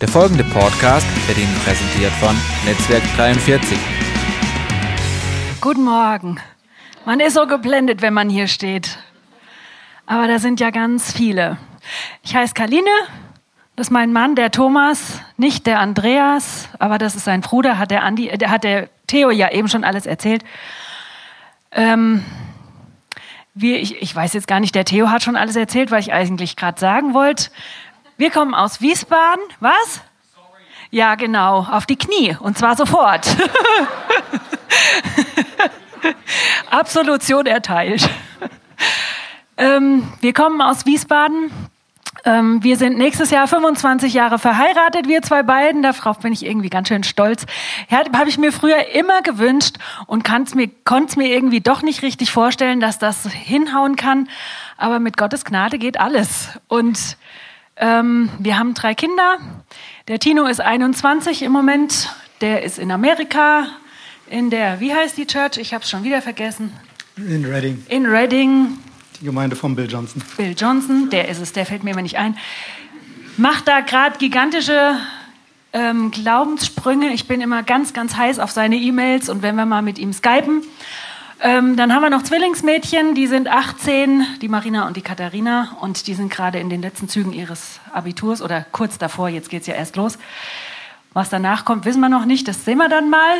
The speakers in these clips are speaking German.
Der folgende Podcast wird Ihnen präsentiert von Netzwerk 43. Guten Morgen. Man ist so geblendet, wenn man hier steht. Aber da sind ja ganz viele. Ich heiße Kaline, das ist mein Mann, der Thomas, nicht der Andreas, aber das ist sein Bruder, hat der, Andi, der, hat der Theo ja eben schon alles erzählt. Ähm, wir, ich, ich weiß jetzt gar nicht, der Theo hat schon alles erzählt, was ich eigentlich gerade sagen wollte. Wir kommen aus Wiesbaden. Was? Ja, genau, auf die Knie und zwar sofort. Absolution erteilt. ähm, wir kommen aus Wiesbaden. Ähm, wir sind nächstes Jahr 25 Jahre verheiratet, wir zwei beiden. Darauf bin ich irgendwie ganz schön stolz. Habe ich mir früher immer gewünscht und konnte es mir irgendwie doch nicht richtig vorstellen, dass das hinhauen kann. Aber mit Gottes Gnade geht alles. Und ähm, wir haben drei Kinder. Der Tino ist 21 im Moment. Der ist in Amerika, in der, wie heißt die Church? Ich habe es schon wieder vergessen. In Reading. In Reading. Die Gemeinde von Bill Johnson. Bill Johnson, der ist es, der fällt mir immer nicht ein. Macht da gerade gigantische ähm, Glaubenssprünge. Ich bin immer ganz, ganz heiß auf seine E-Mails und wenn wir mal mit ihm skypen. Ähm, dann haben wir noch Zwillingsmädchen, die sind 18, die Marina und die Katharina, und die sind gerade in den letzten Zügen ihres Abiturs oder kurz davor, jetzt geht es ja erst los. Was danach kommt, wissen wir noch nicht, das sehen wir dann mal.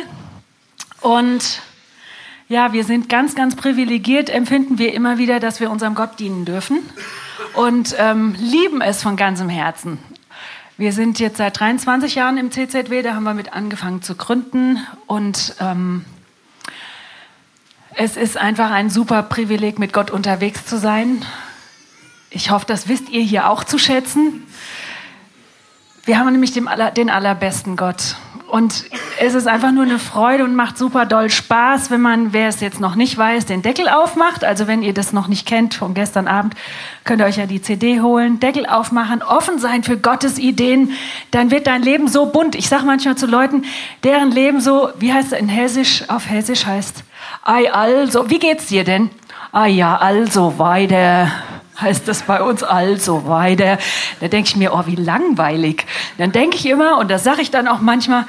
Und ja, wir sind ganz, ganz privilegiert, empfinden wir immer wieder, dass wir unserem Gott dienen dürfen und ähm, lieben es von ganzem Herzen. Wir sind jetzt seit 23 Jahren im CZW, da haben wir mit angefangen zu gründen und ähm, es ist einfach ein super Privileg, mit Gott unterwegs zu sein. Ich hoffe, das wisst ihr hier auch zu schätzen. Wir haben nämlich den, aller, den allerbesten Gott. Und es ist einfach nur eine Freude und macht super doll Spaß, wenn man, wer es jetzt noch nicht weiß, den Deckel aufmacht. Also wenn ihr das noch nicht kennt von gestern Abend, könnt ihr euch ja die CD holen, Deckel aufmachen, offen sein für Gottes Ideen. Dann wird dein Leben so bunt. Ich sage manchmal zu Leuten, deren Leben so, wie heißt es in Hessisch, auf Hessisch heißt, ei also, wie geht's dir denn? Ah ja, also weiter heißt das bei uns also weiter. Da denke ich mir, oh, wie langweilig. Dann denke ich immer, und das sage ich dann auch manchmal,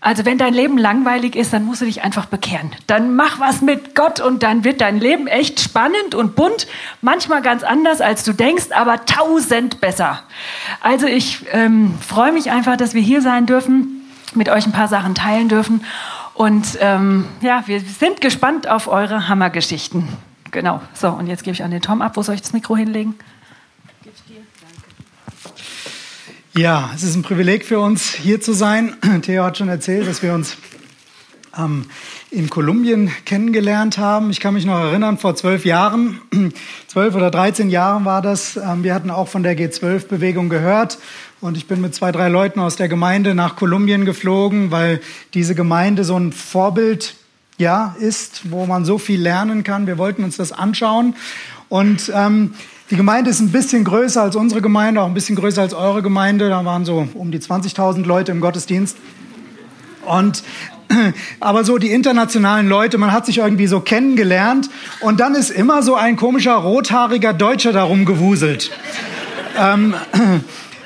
also wenn dein Leben langweilig ist, dann musst du dich einfach bekehren. Dann mach was mit Gott und dann wird dein Leben echt spannend und bunt. Manchmal ganz anders, als du denkst, aber tausend besser. Also ich ähm, freue mich einfach, dass wir hier sein dürfen, mit euch ein paar Sachen teilen dürfen. Und ähm, ja, wir sind gespannt auf eure Hammergeschichten. Genau. So, und jetzt gebe ich an den Tom ab. Wo soll ich das Mikro hinlegen? Ja, es ist ein Privileg für uns, hier zu sein. Theo hat schon erzählt, dass wir uns ähm, in Kolumbien kennengelernt haben. Ich kann mich noch erinnern, vor zwölf Jahren, zwölf oder dreizehn Jahren war das. Ähm, wir hatten auch von der G12-Bewegung gehört. Und ich bin mit zwei, drei Leuten aus der Gemeinde nach Kolumbien geflogen, weil diese Gemeinde so ein Vorbild ja, ist, wo man so viel lernen kann. Wir wollten uns das anschauen. Und ähm, die Gemeinde ist ein bisschen größer als unsere Gemeinde, auch ein bisschen größer als eure Gemeinde. Da waren so um die 20.000 Leute im Gottesdienst. Und aber so die internationalen Leute, man hat sich irgendwie so kennengelernt und dann ist immer so ein komischer rothaariger Deutscher darum gewuselt. ähm,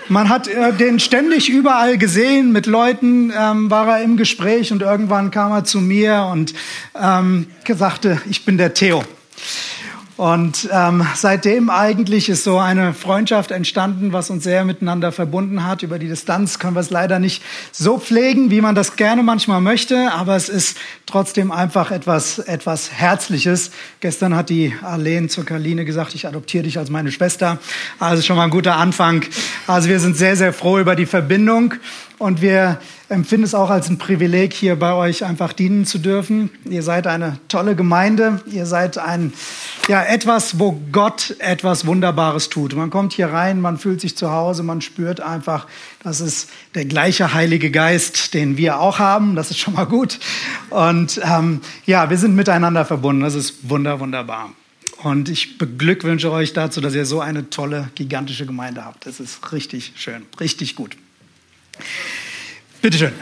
man hat äh, den ständig überall gesehen, mit Leuten ähm, war er im Gespräch und irgendwann kam er zu mir und ähm, sagte, ich bin der Theo. Und ähm, seitdem eigentlich ist so eine Freundschaft entstanden, was uns sehr miteinander verbunden hat. Über die Distanz können wir es leider nicht so pflegen, wie man das gerne manchmal möchte, aber es ist trotzdem einfach etwas, etwas Herzliches. Gestern hat die Arlene zur Karline gesagt, ich adoptiere dich als meine Schwester. Also schon mal ein guter Anfang. Also wir sind sehr, sehr froh über die Verbindung und wir empfinden es auch als ein Privileg, hier bei euch einfach dienen zu dürfen. Ihr seid eine tolle Gemeinde. Ihr seid ein, ja, etwas, wo Gott etwas Wunderbares tut. Man kommt hier rein, man fühlt sich zu Hause, man spürt einfach, das ist der gleiche Heilige Geist, den wir auch haben. Das ist schon mal gut. Und ähm, ja, wir sind miteinander verbunden. Das ist wunder, wunderbar. Und ich beglückwünsche euch dazu, dass ihr so eine tolle, gigantische Gemeinde habt. Das ist richtig schön, richtig gut. Bitte schön.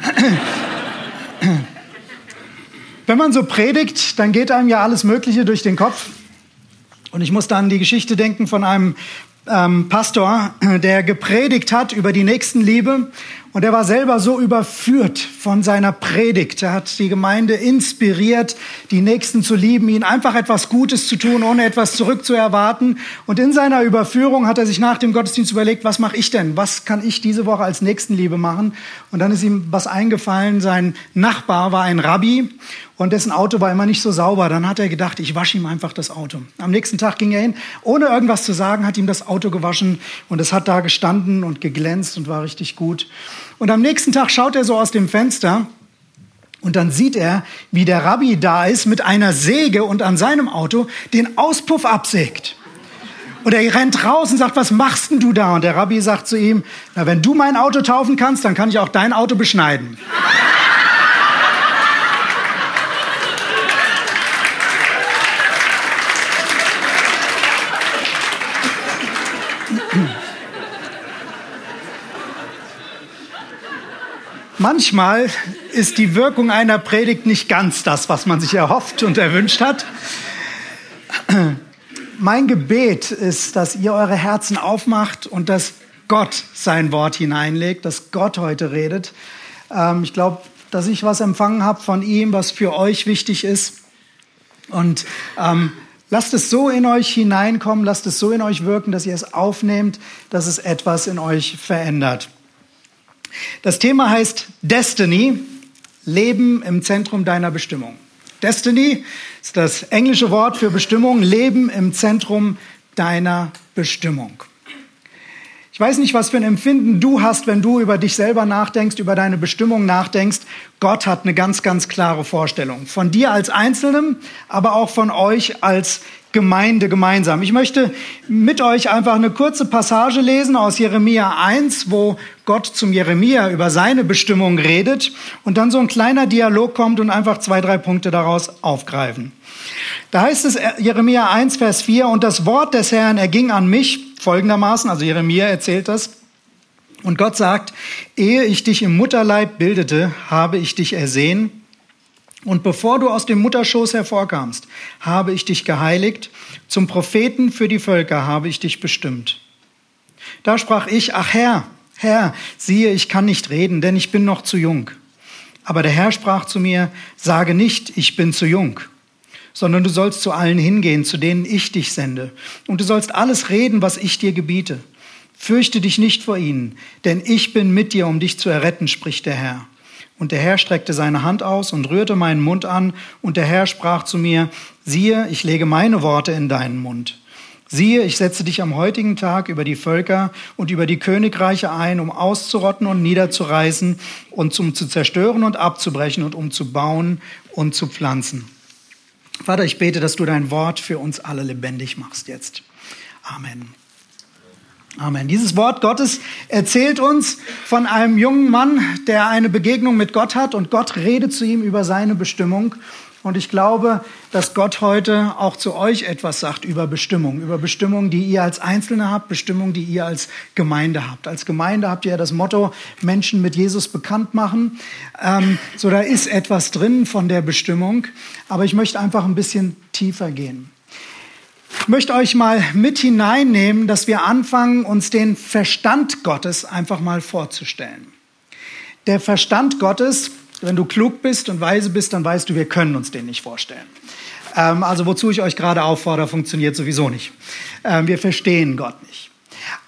Wenn man so predigt, dann geht einem ja alles Mögliche durch den Kopf. Und ich muss dann an die Geschichte denken von einem ähm, Pastor, der gepredigt hat über die Nächstenliebe Und er war selber so überführt von seiner Predigt. Er hat die Gemeinde inspiriert, die Nächsten zu lieben, ihnen einfach etwas Gutes zu tun, ohne etwas zurückzuerwarten. Und in seiner Überführung hat er sich nach dem Gottesdienst überlegt, was mache ich denn? Was kann ich diese Woche als Nächstenliebe machen? Und dann ist ihm was eingefallen. Sein Nachbar war ein Rabbi und dessen Auto war immer nicht so sauber. Dann hat er gedacht, ich wasche ihm einfach das Auto. Am nächsten Tag ging er hin, ohne irgendwas zu sagen, hat ihm das Auto gewaschen und es hat da gestanden und geglänzt und war richtig gut. Und am nächsten Tag schaut er so aus dem Fenster und dann sieht er, wie der Rabbi da ist mit einer Säge und an seinem Auto den Auspuff absägt. Und er rennt raus und sagt, was machst denn du da? Und der Rabbi sagt zu ihm, na, wenn du mein Auto taufen kannst, dann kann ich auch dein Auto beschneiden. Manchmal ist die Wirkung einer Predigt nicht ganz das, was man sich erhofft und erwünscht hat. Mein Gebet ist, dass ihr eure Herzen aufmacht und dass Gott sein Wort hineinlegt, dass Gott heute redet. Ähm, ich glaube, dass ich was empfangen habe von ihm, was für euch wichtig ist. Und ähm, lasst es so in euch hineinkommen, lasst es so in euch wirken, dass ihr es aufnehmt, dass es etwas in euch verändert. Das Thema heißt Destiny, Leben im Zentrum deiner Bestimmung. Destiny ist das englische Wort für Bestimmung, Leben im Zentrum deiner Bestimmung. Ich weiß nicht, was für ein Empfinden du hast, wenn du über dich selber nachdenkst, über deine Bestimmung nachdenkst. Gott hat eine ganz, ganz klare Vorstellung. Von dir als Einzelnem, aber auch von euch als Gemeinde gemeinsam. Ich möchte mit euch einfach eine kurze Passage lesen aus Jeremia 1, wo Gott zum Jeremia über seine Bestimmung redet und dann so ein kleiner Dialog kommt und einfach zwei, drei Punkte daraus aufgreifen. Da heißt es Jeremia 1, Vers 4, und das Wort des Herrn erging an mich folgendermaßen, also Jeremia erzählt das, und Gott sagt, ehe ich dich im Mutterleib bildete, habe ich dich ersehen und bevor du aus dem Mutterschoß hervorkamst, habe ich dich geheiligt, zum Propheten für die Völker habe ich dich bestimmt. Da sprach ich, ach Herr, Herr, siehe, ich kann nicht reden, denn ich bin noch zu jung. Aber der Herr sprach zu mir, sage nicht, ich bin zu jung, sondern du sollst zu allen hingehen, zu denen ich dich sende. Und du sollst alles reden, was ich dir gebiete. Fürchte dich nicht vor ihnen, denn ich bin mit dir, um dich zu erretten, spricht der Herr. Und der Herr streckte seine Hand aus und rührte meinen Mund an, und der Herr sprach zu mir, siehe, ich lege meine Worte in deinen Mund. Siehe, ich setze dich am heutigen Tag über die Völker und über die Königreiche ein, um auszurotten und niederzureißen und um zu zerstören und abzubrechen und um zu bauen und zu pflanzen. Vater, ich bete, dass du dein Wort für uns alle lebendig machst jetzt. Amen. Amen. Dieses Wort Gottes erzählt uns von einem jungen Mann, der eine Begegnung mit Gott hat und Gott redet zu ihm über seine Bestimmung. Und ich glaube, dass Gott heute auch zu euch etwas sagt über Bestimmung, über Bestimmung, die ihr als Einzelne habt, Bestimmung, die ihr als Gemeinde habt. Als Gemeinde habt ihr ja das Motto, Menschen mit Jesus bekannt machen. Ähm, so, da ist etwas drin von der Bestimmung. Aber ich möchte einfach ein bisschen tiefer gehen. Ich möchte euch mal mit hineinnehmen, dass wir anfangen, uns den Verstand Gottes einfach mal vorzustellen. Der Verstand Gottes, wenn du klug bist und weise bist, dann weißt du, wir können uns den nicht vorstellen. Ähm, also wozu ich euch gerade auffordere, funktioniert sowieso nicht. Ähm, wir verstehen Gott nicht.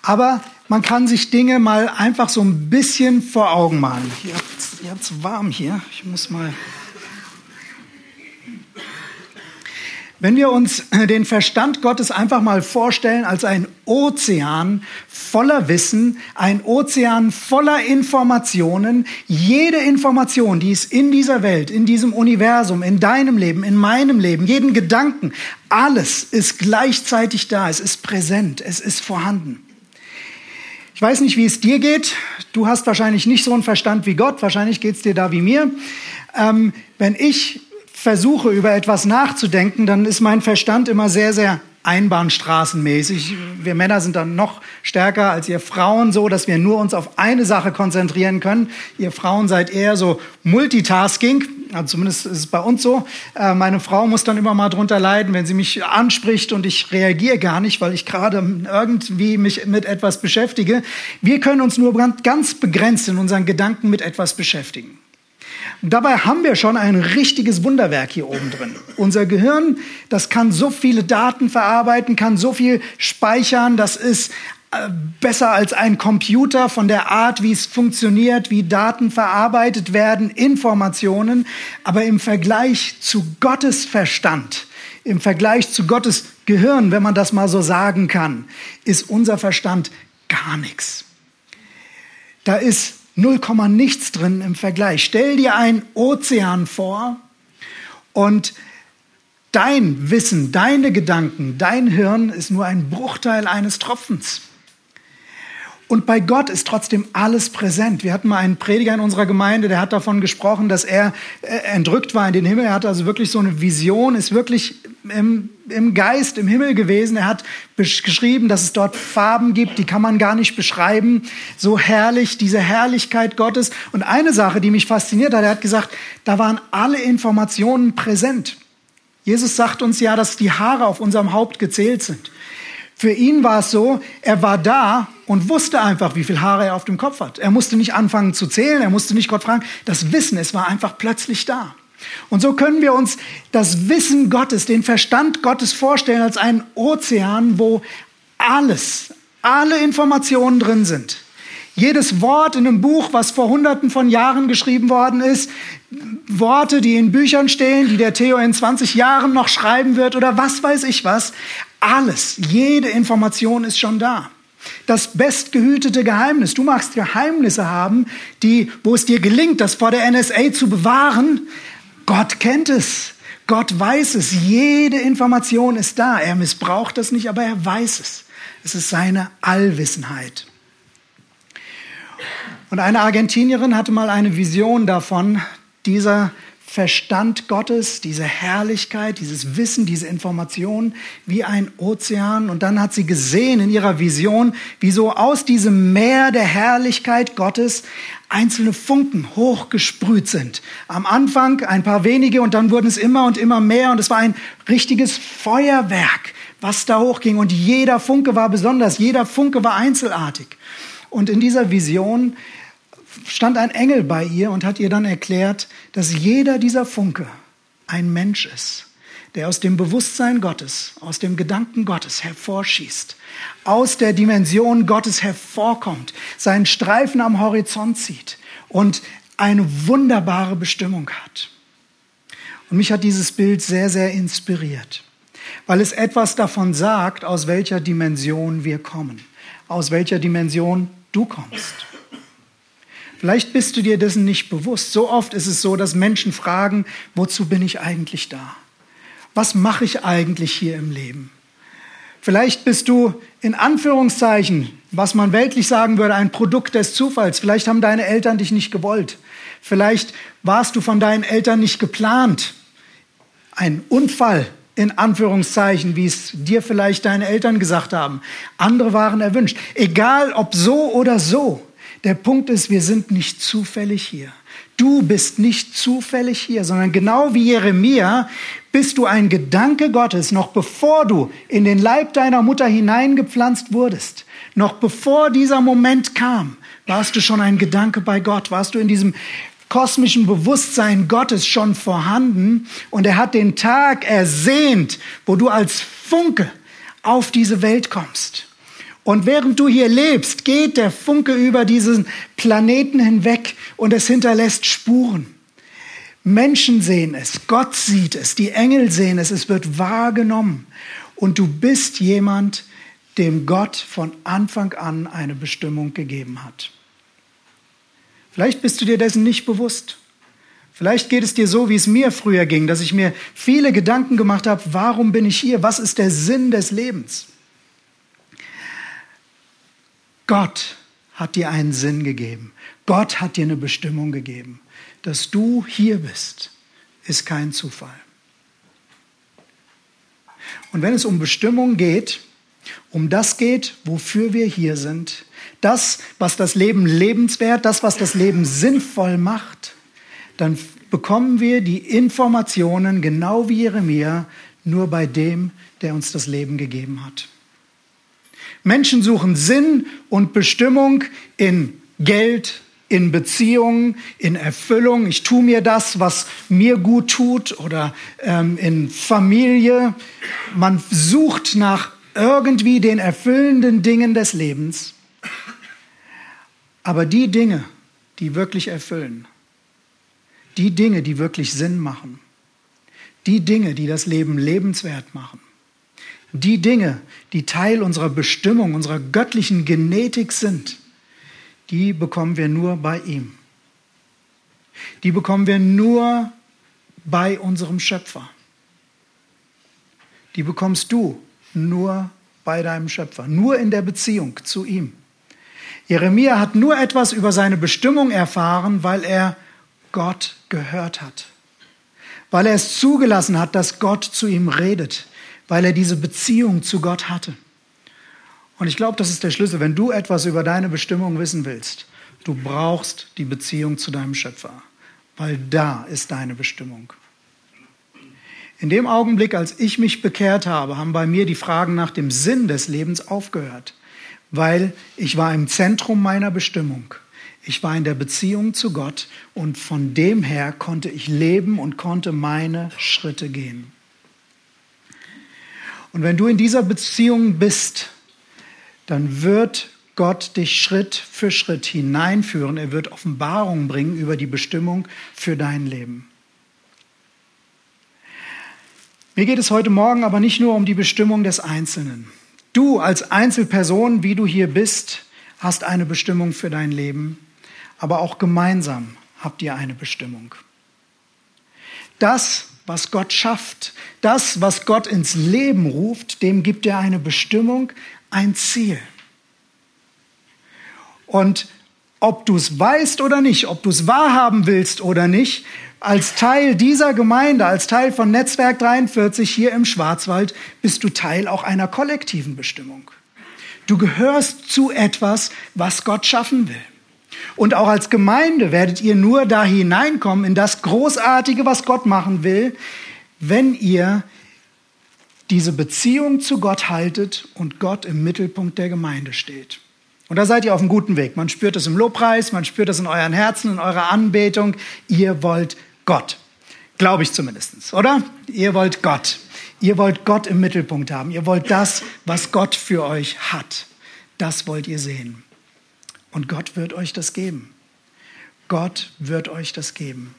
Aber man kann sich Dinge mal einfach so ein bisschen vor Augen malen. Ihr habt es warm hier. Ich muss mal Wenn wir uns den Verstand Gottes einfach mal vorstellen als ein Ozean voller Wissen, ein Ozean voller Informationen, jede Information, die es in dieser Welt, in diesem Universum, in deinem Leben, in meinem Leben, jeden Gedanken, alles ist gleichzeitig da, es ist präsent, es ist vorhanden. Ich weiß nicht, wie es dir geht. Du hast wahrscheinlich nicht so einen Verstand wie Gott. Wahrscheinlich geht es dir da wie mir. Ähm, wenn ich versuche, über etwas nachzudenken, dann ist mein Verstand immer sehr, sehr einbahnstraßenmäßig. Wir Männer sind dann noch stärker als ihr Frauen so, dass wir nur uns auf eine Sache konzentrieren können. Ihr Frauen seid eher so Multitasking. Also zumindest ist es bei uns so. Äh, meine Frau muss dann immer mal drunter leiden, wenn sie mich anspricht und ich reagiere gar nicht, weil ich gerade irgendwie mich mit etwas beschäftige. Wir können uns nur ganz begrenzt in unseren Gedanken mit etwas beschäftigen. Dabei haben wir schon ein richtiges Wunderwerk hier oben drin. Unser Gehirn, das kann so viele Daten verarbeiten, kann so viel speichern, das ist äh, besser als ein Computer von der Art, wie es funktioniert, wie Daten verarbeitet werden, Informationen. Aber im Vergleich zu Gottes Verstand, im Vergleich zu Gottes Gehirn, wenn man das mal so sagen kann, ist unser Verstand gar nichts. Da ist 0, nichts drin im Vergleich. Stell dir einen Ozean vor und dein Wissen, deine Gedanken, dein Hirn ist nur ein Bruchteil eines Tropfens. Und bei Gott ist trotzdem alles präsent. Wir hatten mal einen Prediger in unserer Gemeinde, der hat davon gesprochen, dass er äh, entrückt war in den Himmel. Er hatte also wirklich so eine Vision, ist wirklich im, im Geist im Himmel gewesen. Er hat geschrieben, dass es dort Farben gibt, die kann man gar nicht beschreiben. So herrlich, diese Herrlichkeit Gottes. Und eine Sache, die mich fasziniert hat, er hat gesagt, da waren alle Informationen präsent. Jesus sagt uns ja, dass die Haare auf unserem Haupt gezählt sind. Für ihn war es so, er war da und wusste einfach, wie viel Haare er auf dem Kopf hat. Er musste nicht anfangen zu zählen, er musste nicht Gott fragen. Das Wissen, es war einfach plötzlich da. Und so können wir uns das Wissen Gottes, den Verstand Gottes vorstellen als einen Ozean, wo alles, alle Informationen drin sind. Jedes Wort in einem Buch, was vor hunderten von Jahren geschrieben worden ist, Worte, die in Büchern stehen, die der Theo in 20 Jahren noch schreiben wird oder was weiß ich was, alles, jede Information ist schon da. Das bestgehütete Geheimnis. Du magst Geheimnisse haben, die, wo es dir gelingt, das vor der NSA zu bewahren. Gott kennt es. Gott weiß es. Jede Information ist da. Er missbraucht das nicht, aber er weiß es. Es ist seine Allwissenheit. Und eine Argentinierin hatte mal eine Vision davon, dieser Verstand Gottes, diese Herrlichkeit, dieses Wissen, diese Information wie ein Ozean. Und dann hat sie gesehen in ihrer Vision, wie so aus diesem Meer der Herrlichkeit Gottes einzelne Funken hochgesprüht sind. Am Anfang ein paar wenige und dann wurden es immer und immer mehr und es war ein richtiges Feuerwerk, was da hochging. Und jeder Funke war besonders, jeder Funke war einzelartig. Und in dieser Vision stand ein Engel bei ihr und hat ihr dann erklärt, dass jeder dieser Funke ein Mensch ist, der aus dem Bewusstsein Gottes, aus dem Gedanken Gottes hervorschießt, aus der Dimension Gottes hervorkommt, seinen Streifen am Horizont zieht und eine wunderbare Bestimmung hat. Und mich hat dieses Bild sehr, sehr inspiriert, weil es etwas davon sagt, aus welcher Dimension wir kommen, aus welcher Dimension du kommst. Vielleicht bist du dir dessen nicht bewusst. So oft ist es so, dass Menschen fragen, wozu bin ich eigentlich da? Was mache ich eigentlich hier im Leben? Vielleicht bist du in Anführungszeichen, was man weltlich sagen würde, ein Produkt des Zufalls. Vielleicht haben deine Eltern dich nicht gewollt. Vielleicht warst du von deinen Eltern nicht geplant. Ein Unfall in Anführungszeichen, wie es dir vielleicht deine Eltern gesagt haben. Andere waren erwünscht. Egal ob so oder so. Der Punkt ist, wir sind nicht zufällig hier. Du bist nicht zufällig hier, sondern genau wie Jeremia bist du ein Gedanke Gottes, noch bevor du in den Leib deiner Mutter hineingepflanzt wurdest. Noch bevor dieser Moment kam, warst du schon ein Gedanke bei Gott, warst du in diesem kosmischen Bewusstsein Gottes schon vorhanden und er hat den Tag ersehnt, wo du als Funke auf diese Welt kommst. Und während du hier lebst, geht der Funke über diesen Planeten hinweg und es hinterlässt Spuren. Menschen sehen es, Gott sieht es, die Engel sehen es, es wird wahrgenommen. Und du bist jemand, dem Gott von Anfang an eine Bestimmung gegeben hat. Vielleicht bist du dir dessen nicht bewusst. Vielleicht geht es dir so, wie es mir früher ging, dass ich mir viele Gedanken gemacht habe, warum bin ich hier? Was ist der Sinn des Lebens? Gott hat dir einen Sinn gegeben. Gott hat dir eine Bestimmung gegeben. Dass du hier bist, ist kein Zufall. Und wenn es um Bestimmung geht, um das geht, wofür wir hier sind, das, was das Leben lebenswert, das, was das Leben sinnvoll macht, dann bekommen wir die Informationen, genau wie Jeremia, nur bei dem, der uns das Leben gegeben hat. Menschen suchen Sinn und Bestimmung in Geld, in Beziehungen, in Erfüllung. Ich tue mir das, was mir gut tut oder ähm, in Familie. Man sucht nach irgendwie den erfüllenden Dingen des Lebens. Aber die Dinge, die wirklich erfüllen, die Dinge, die wirklich Sinn machen, die Dinge, die das Leben lebenswert machen, die Dinge, die Teil unserer Bestimmung, unserer göttlichen Genetik sind, die bekommen wir nur bei ihm. Die bekommen wir nur bei unserem Schöpfer. Die bekommst du nur bei deinem Schöpfer, nur in der Beziehung zu ihm. Jeremia hat nur etwas über seine Bestimmung erfahren, weil er Gott gehört hat, weil er es zugelassen hat, dass Gott zu ihm redet, weil er diese Beziehung zu Gott hatte. Und ich glaube, das ist der Schlüssel. Wenn du etwas über deine Bestimmung wissen willst, du brauchst die Beziehung zu deinem Schöpfer, weil da ist deine Bestimmung. In dem Augenblick, als ich mich bekehrt habe, haben bei mir die Fragen nach dem Sinn des Lebens aufgehört, weil ich war im Zentrum meiner Bestimmung. Ich war in der Beziehung zu Gott und von dem her konnte ich leben und konnte meine Schritte gehen. Und wenn du in dieser Beziehung bist, dann wird Gott dich Schritt für Schritt hineinführen. Er wird Offenbarungen bringen über die Bestimmung für dein Leben. Mir geht es heute Morgen aber nicht nur um die Bestimmung des Einzelnen. Du als Einzelperson, wie du hier bist, hast eine Bestimmung für dein Leben, aber auch gemeinsam habt ihr eine Bestimmung. Das, was Gott schafft, das, was Gott ins Leben ruft, dem gibt er eine Bestimmung, ein Ziel. Und ob du es weißt oder nicht, ob du es wahrhaben willst oder nicht, als Teil dieser Gemeinde, als Teil von Netzwerk 43 hier im Schwarzwald, bist du Teil auch einer kollektiven Bestimmung. Du gehörst zu etwas, was Gott schaffen will. Und auch als Gemeinde werdet ihr nur da hineinkommen in das Großartige, was Gott machen will, wenn ihr diese Beziehung zu Gott haltet und Gott im Mittelpunkt der Gemeinde steht. Und da seid ihr auf einem guten Weg. Man spürt es im Lobpreis, man spürt es in euren Herzen, in eurer Anbetung. Ihr wollt Gott. Glaube ich zumindest, oder? Ihr wollt Gott. Ihr wollt Gott im Mittelpunkt haben. Ihr wollt das, was Gott für euch hat. Das wollt ihr sehen. Und Gott wird euch das geben. Gott wird euch das geben.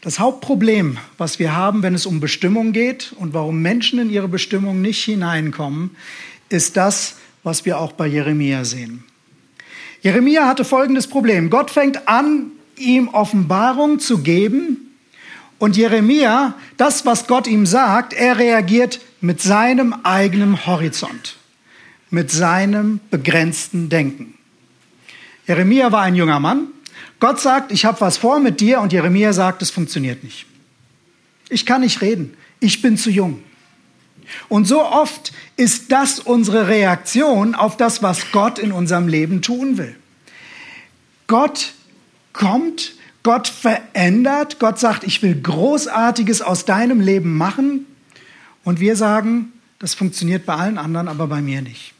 Das Hauptproblem, was wir haben, wenn es um Bestimmung geht und warum Menschen in ihre Bestimmung nicht hineinkommen, ist das, was wir auch bei Jeremia sehen. Jeremia hatte folgendes Problem. Gott fängt an, ihm Offenbarung zu geben und Jeremia, das, was Gott ihm sagt, er reagiert mit seinem eigenen Horizont, mit seinem begrenzten Denken. Jeremia war ein junger Mann, Gott sagt, ich habe was vor mit dir und Jeremia sagt, es funktioniert nicht. Ich kann nicht reden, ich bin zu jung. Und so oft ist das unsere Reaktion auf das, was Gott in unserem Leben tun will. Gott kommt, Gott verändert, Gott sagt, ich will Großartiges aus deinem Leben machen. Und wir sagen, das funktioniert bei allen anderen, aber bei mir nicht.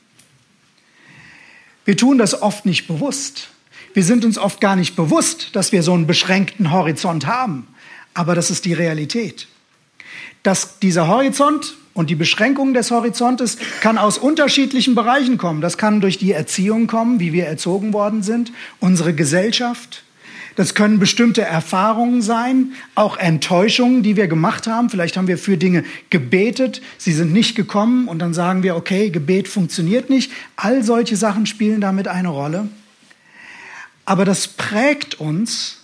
Wir tun das oft nicht bewusst. Wir sind uns oft gar nicht bewusst, dass wir so einen beschränkten Horizont haben. Aber das ist die Realität. Dass dieser Horizont und die Beschränkung des Horizontes kann aus unterschiedlichen Bereichen kommen. Das kann durch die Erziehung kommen, wie wir erzogen worden sind, unsere Gesellschaft. Das können bestimmte Erfahrungen sein, auch Enttäuschungen, die wir gemacht haben. Vielleicht haben wir für Dinge gebetet, sie sind nicht gekommen und dann sagen wir, okay, Gebet funktioniert nicht. All solche Sachen spielen damit eine Rolle. Aber das prägt uns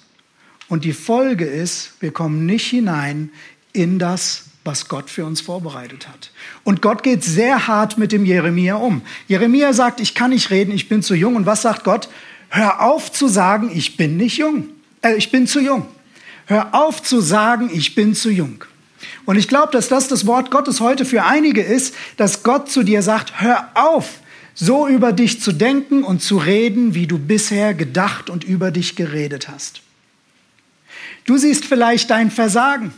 und die Folge ist, wir kommen nicht hinein in das, was Gott für uns vorbereitet hat. Und Gott geht sehr hart mit dem Jeremia um. Jeremia sagt, ich kann nicht reden, ich bin zu jung. Und was sagt Gott? Hör auf zu sagen, ich bin nicht jung. Äh, ich bin zu jung. Hör auf zu sagen, ich bin zu jung. Und ich glaube, dass das das Wort Gottes heute für einige ist, dass Gott zu dir sagt, hör auf, so über dich zu denken und zu reden, wie du bisher gedacht und über dich geredet hast. Du siehst vielleicht dein Versagen.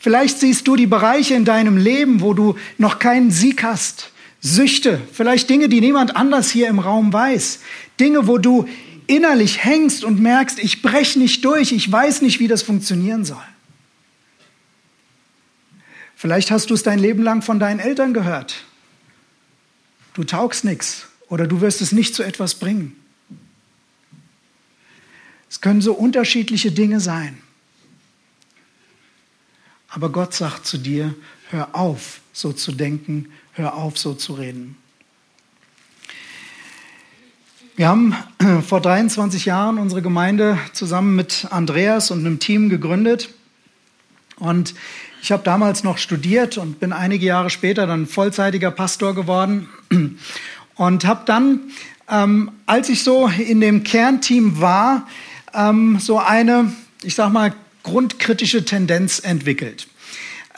Vielleicht siehst du die Bereiche in deinem Leben, wo du noch keinen Sieg hast. Süchte, vielleicht Dinge, die niemand anders hier im Raum weiß. Dinge, wo du innerlich hängst und merkst, ich breche nicht durch, ich weiß nicht, wie das funktionieren soll. Vielleicht hast du es dein Leben lang von deinen Eltern gehört. Du taugst nichts oder du wirst es nicht zu etwas bringen. Es können so unterschiedliche Dinge sein. Aber Gott sagt zu dir, hör auf, so zu denken, hör auf, so zu reden. Wir haben vor 23 Jahren unsere Gemeinde zusammen mit Andreas und einem Team gegründet. Und ich habe damals noch studiert und bin einige Jahre später dann vollzeitiger Pastor geworden. Und habe dann, ähm, als ich so in dem Kernteam war, ähm, so eine, ich sag mal, grundkritische Tendenz entwickelt.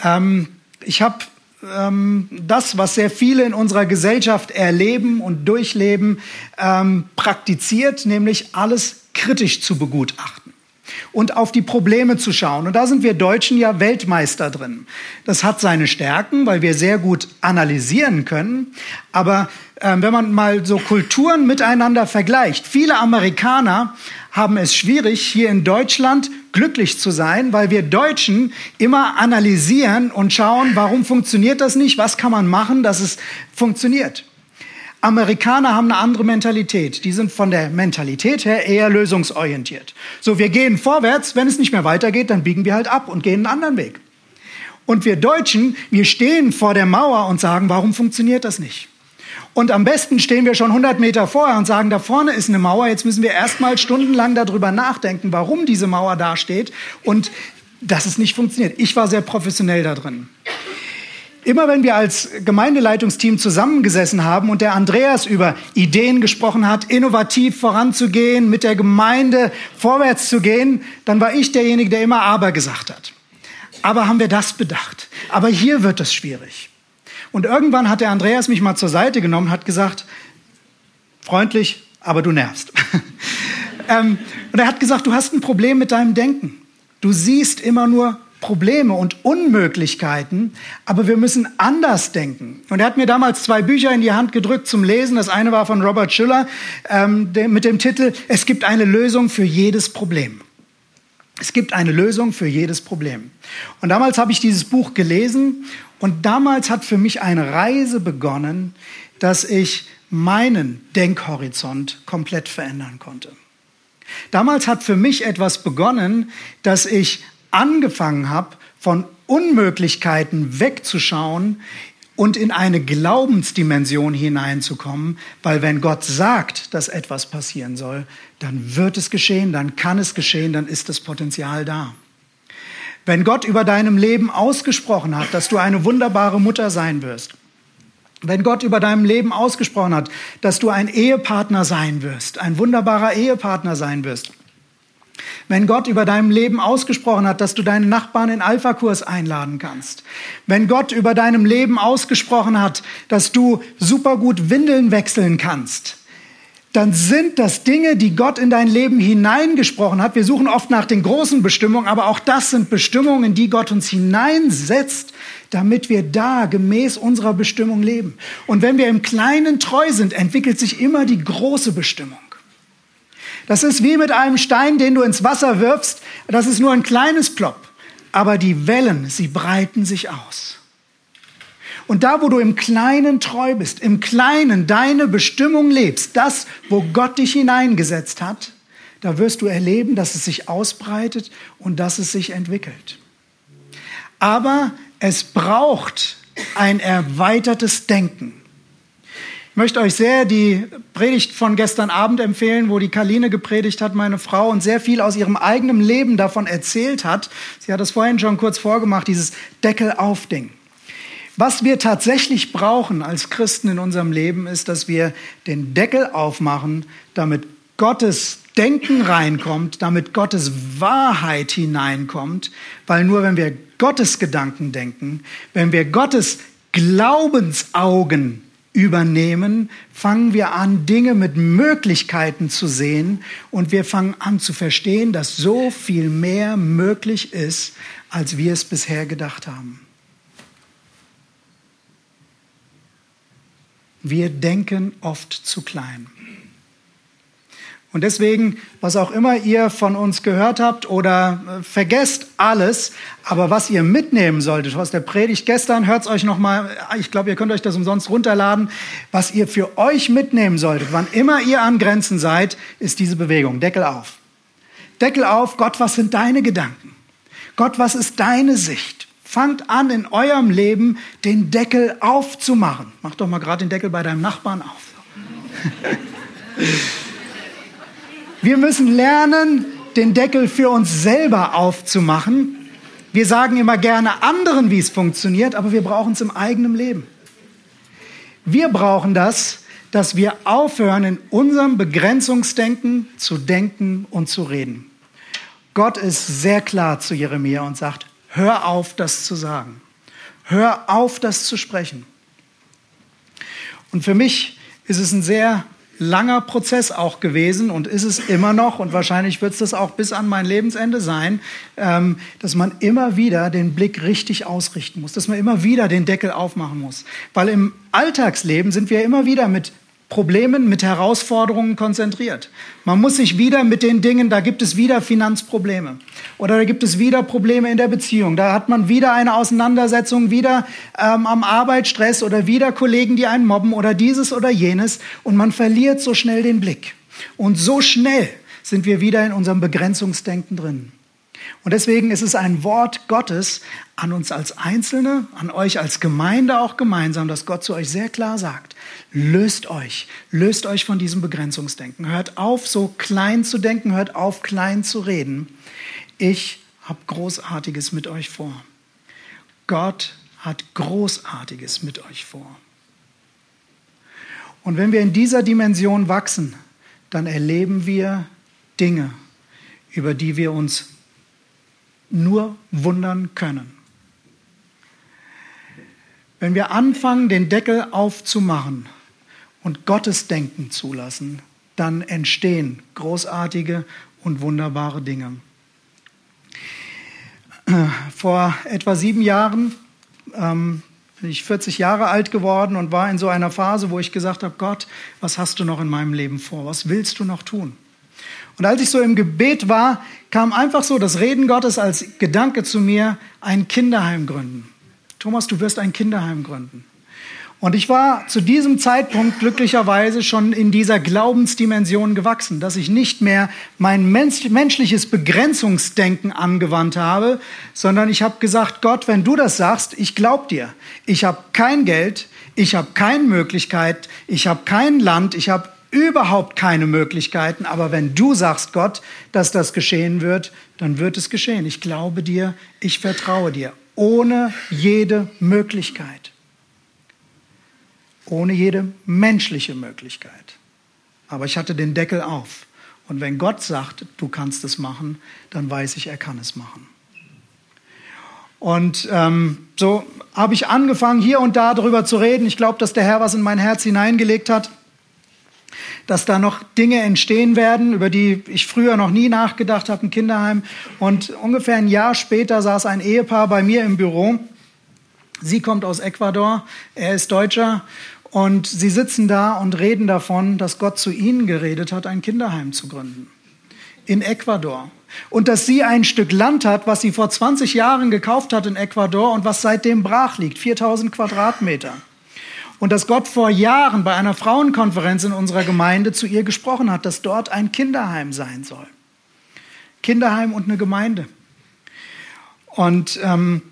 Ähm, ich habe ähm, das, was sehr viele in unserer Gesellschaft erleben und durchleben, ähm, praktiziert, nämlich alles kritisch zu begutachten und auf die Probleme zu schauen. Und da sind wir Deutschen ja Weltmeister drin. Das hat seine Stärken, weil wir sehr gut analysieren können. Aber äh, wenn man mal so Kulturen miteinander vergleicht, viele Amerikaner haben es schwierig, hier in Deutschland glücklich zu sein, weil wir Deutschen immer analysieren und schauen, warum funktioniert das nicht, was kann man machen, dass es funktioniert. Amerikaner haben eine andere Mentalität. Die sind von der Mentalität her eher lösungsorientiert. So, wir gehen vorwärts, wenn es nicht mehr weitergeht, dann biegen wir halt ab und gehen einen anderen Weg. Und wir Deutschen, wir stehen vor der Mauer und sagen, warum funktioniert das nicht? Und am besten stehen wir schon 100 Meter vorher und sagen, da vorne ist eine Mauer, jetzt müssen wir erstmal stundenlang darüber nachdenken, warum diese Mauer da steht und dass es nicht funktioniert. Ich war sehr professionell da drin. Immer wenn wir als Gemeindeleitungsteam zusammengesessen haben und der Andreas über Ideen gesprochen hat, innovativ voranzugehen, mit der Gemeinde vorwärts zu gehen, dann war ich derjenige, der immer aber gesagt hat. Aber haben wir das bedacht? Aber hier wird es schwierig. Und irgendwann hat der Andreas mich mal zur Seite genommen, hat gesagt, freundlich, aber du nervst. ähm, und er hat gesagt, du hast ein Problem mit deinem Denken. Du siehst immer nur Probleme und Unmöglichkeiten, aber wir müssen anders denken. Und er hat mir damals zwei Bücher in die Hand gedrückt zum Lesen. Das eine war von Robert Schiller ähm, mit dem Titel Es gibt eine Lösung für jedes Problem. Es gibt eine Lösung für jedes Problem. Und damals habe ich dieses Buch gelesen und damals hat für mich eine Reise begonnen, dass ich meinen Denkhorizont komplett verändern konnte. Damals hat für mich etwas begonnen, dass ich angefangen habe, von Unmöglichkeiten wegzuschauen und in eine Glaubensdimension hineinzukommen, weil wenn Gott sagt, dass etwas passieren soll, dann wird es geschehen, dann kann es geschehen, dann ist das Potenzial da. Wenn Gott über deinem Leben ausgesprochen hat, dass du eine wunderbare Mutter sein wirst, wenn Gott über deinem Leben ausgesprochen hat, dass du ein Ehepartner sein wirst, ein wunderbarer Ehepartner sein wirst, wenn Gott über deinem Leben ausgesprochen hat, dass du deine Nachbarn in Alpha-Kurs einladen kannst. Wenn Gott über deinem Leben ausgesprochen hat, dass du super gut Windeln wechseln kannst. Dann sind das Dinge, die Gott in dein Leben hineingesprochen hat. Wir suchen oft nach den großen Bestimmungen, aber auch das sind Bestimmungen, die Gott uns hineinsetzt, damit wir da gemäß unserer Bestimmung leben. Und wenn wir im Kleinen treu sind, entwickelt sich immer die große Bestimmung. Das ist wie mit einem Stein, den du ins Wasser wirfst. Das ist nur ein kleines Plopp. Aber die Wellen, sie breiten sich aus. Und da, wo du im Kleinen treu bist, im Kleinen deine Bestimmung lebst, das, wo Gott dich hineingesetzt hat, da wirst du erleben, dass es sich ausbreitet und dass es sich entwickelt. Aber es braucht ein erweitertes Denken möchte euch sehr die Predigt von gestern Abend empfehlen, wo die Kaline gepredigt hat, meine Frau, und sehr viel aus ihrem eigenen Leben davon erzählt hat. Sie hat es vorhin schon kurz vorgemacht, dieses Deckel auf Ding. Was wir tatsächlich brauchen als Christen in unserem Leben ist, dass wir den Deckel aufmachen, damit Gottes Denken reinkommt, damit Gottes Wahrheit hineinkommt, weil nur wenn wir Gottes Gedanken denken, wenn wir Gottes Glaubensaugen übernehmen, fangen wir an, Dinge mit Möglichkeiten zu sehen und wir fangen an zu verstehen, dass so viel mehr möglich ist, als wir es bisher gedacht haben. Wir denken oft zu klein. Und deswegen, was auch immer ihr von uns gehört habt oder äh, vergesst alles, aber was ihr mitnehmen solltet aus der Predigt gestern, hört es euch nochmal, ich glaube, ihr könnt euch das umsonst runterladen, was ihr für euch mitnehmen solltet, wann immer ihr an Grenzen seid, ist diese Bewegung. Deckel auf. Deckel auf, Gott, was sind deine Gedanken? Gott, was ist deine Sicht? Fangt an, in eurem Leben den Deckel aufzumachen. Mach doch mal gerade den Deckel bei deinem Nachbarn auf. Wir müssen lernen, den Deckel für uns selber aufzumachen. Wir sagen immer gerne anderen, wie es funktioniert, aber wir brauchen es im eigenen Leben. Wir brauchen das, dass wir aufhören, in unserem Begrenzungsdenken zu denken und zu reden. Gott ist sehr klar zu Jeremia und sagt, hör auf, das zu sagen. Hör auf, das zu sprechen. Und für mich ist es ein sehr langer Prozess auch gewesen und ist es immer noch und wahrscheinlich wird es das auch bis an mein Lebensende sein, ähm, dass man immer wieder den Blick richtig ausrichten muss, dass man immer wieder den Deckel aufmachen muss. Weil im Alltagsleben sind wir immer wieder mit Problemen, mit Herausforderungen konzentriert. Man muss sich wieder mit den Dingen, da gibt es wieder Finanzprobleme oder da gibt es wieder Probleme in der Beziehung, da hat man wieder eine Auseinandersetzung, wieder ähm, am Arbeitsstress oder wieder Kollegen, die einen mobben oder dieses oder jenes und man verliert so schnell den Blick. Und so schnell sind wir wieder in unserem Begrenzungsdenken drin. Und deswegen ist es ein Wort Gottes an uns als Einzelne, an euch als Gemeinde auch gemeinsam, dass Gott zu euch sehr klar sagt, löst euch, löst euch von diesem Begrenzungsdenken. Hört auf, so klein zu denken, hört auf, klein zu reden. Ich habe Großartiges mit euch vor. Gott hat Großartiges mit euch vor. Und wenn wir in dieser Dimension wachsen, dann erleben wir Dinge, über die wir uns nur wundern können. Wenn wir anfangen, den Deckel aufzumachen und Gottes Denken zulassen, dann entstehen großartige und wunderbare Dinge. Vor etwa sieben Jahren ähm, bin ich 40 Jahre alt geworden und war in so einer Phase, wo ich gesagt habe, Gott, was hast du noch in meinem Leben vor? Was willst du noch tun? Und als ich so im Gebet war, kam einfach so das Reden Gottes als Gedanke zu mir, ein Kinderheim gründen. Thomas, du wirst ein Kinderheim gründen. Und ich war zu diesem Zeitpunkt glücklicherweise schon in dieser Glaubensdimension gewachsen, dass ich nicht mehr mein menschliches Begrenzungsdenken angewandt habe, sondern ich habe gesagt, Gott, wenn du das sagst, ich glaube dir. Ich habe kein Geld, ich habe keine Möglichkeit, ich habe kein Land, ich habe überhaupt keine Möglichkeiten, aber wenn du sagst, Gott, dass das geschehen wird, dann wird es geschehen. Ich glaube dir, ich vertraue dir, ohne jede Möglichkeit, ohne jede menschliche Möglichkeit. Aber ich hatte den Deckel auf. Und wenn Gott sagt, du kannst es machen, dann weiß ich, er kann es machen. Und ähm, so habe ich angefangen, hier und da darüber zu reden. Ich glaube, dass der Herr was in mein Herz hineingelegt hat dass da noch Dinge entstehen werden, über die ich früher noch nie nachgedacht habe, ein Kinderheim. Und ungefähr ein Jahr später saß ein Ehepaar bei mir im Büro. Sie kommt aus Ecuador, er ist Deutscher. Und sie sitzen da und reden davon, dass Gott zu ihnen geredet hat, ein Kinderheim zu gründen. In Ecuador. Und dass sie ein Stück Land hat, was sie vor 20 Jahren gekauft hat in Ecuador und was seitdem brach liegt. 4000 Quadratmeter und dass Gott vor Jahren bei einer Frauenkonferenz in unserer Gemeinde zu ihr gesprochen hat, dass dort ein Kinderheim sein soll. Kinderheim und eine Gemeinde. Und ähm,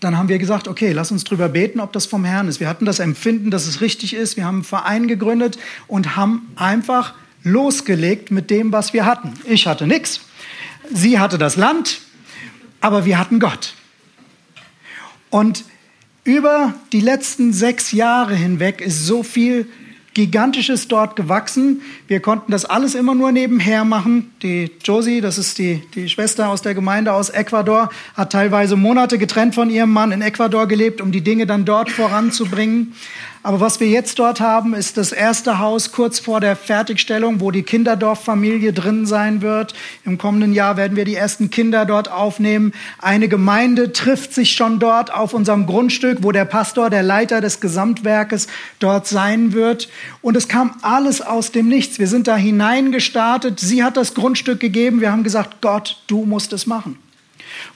dann haben wir gesagt, okay, lass uns drüber beten, ob das vom Herrn ist. Wir hatten das Empfinden, dass es richtig ist. Wir haben einen Verein gegründet und haben einfach losgelegt mit dem, was wir hatten. Ich hatte nichts, sie hatte das Land, aber wir hatten Gott. Und über die letzten sechs Jahre hinweg ist so viel Gigantisches dort gewachsen. Wir konnten das alles immer nur nebenher machen. Die Josie, das ist die, die Schwester aus der Gemeinde aus Ecuador, hat teilweise Monate getrennt von ihrem Mann in Ecuador gelebt, um die Dinge dann dort voranzubringen. Aber was wir jetzt dort haben, ist das erste Haus kurz vor der Fertigstellung, wo die Kinderdorffamilie drin sein wird. Im kommenden Jahr werden wir die ersten Kinder dort aufnehmen. Eine Gemeinde trifft sich schon dort auf unserem Grundstück, wo der Pastor, der Leiter des Gesamtwerkes dort sein wird. Und es kam alles aus dem Nichts. Wir sind da hineingestartet. Sie hat das Grundstück gegeben. Wir haben gesagt, Gott, du musst es machen.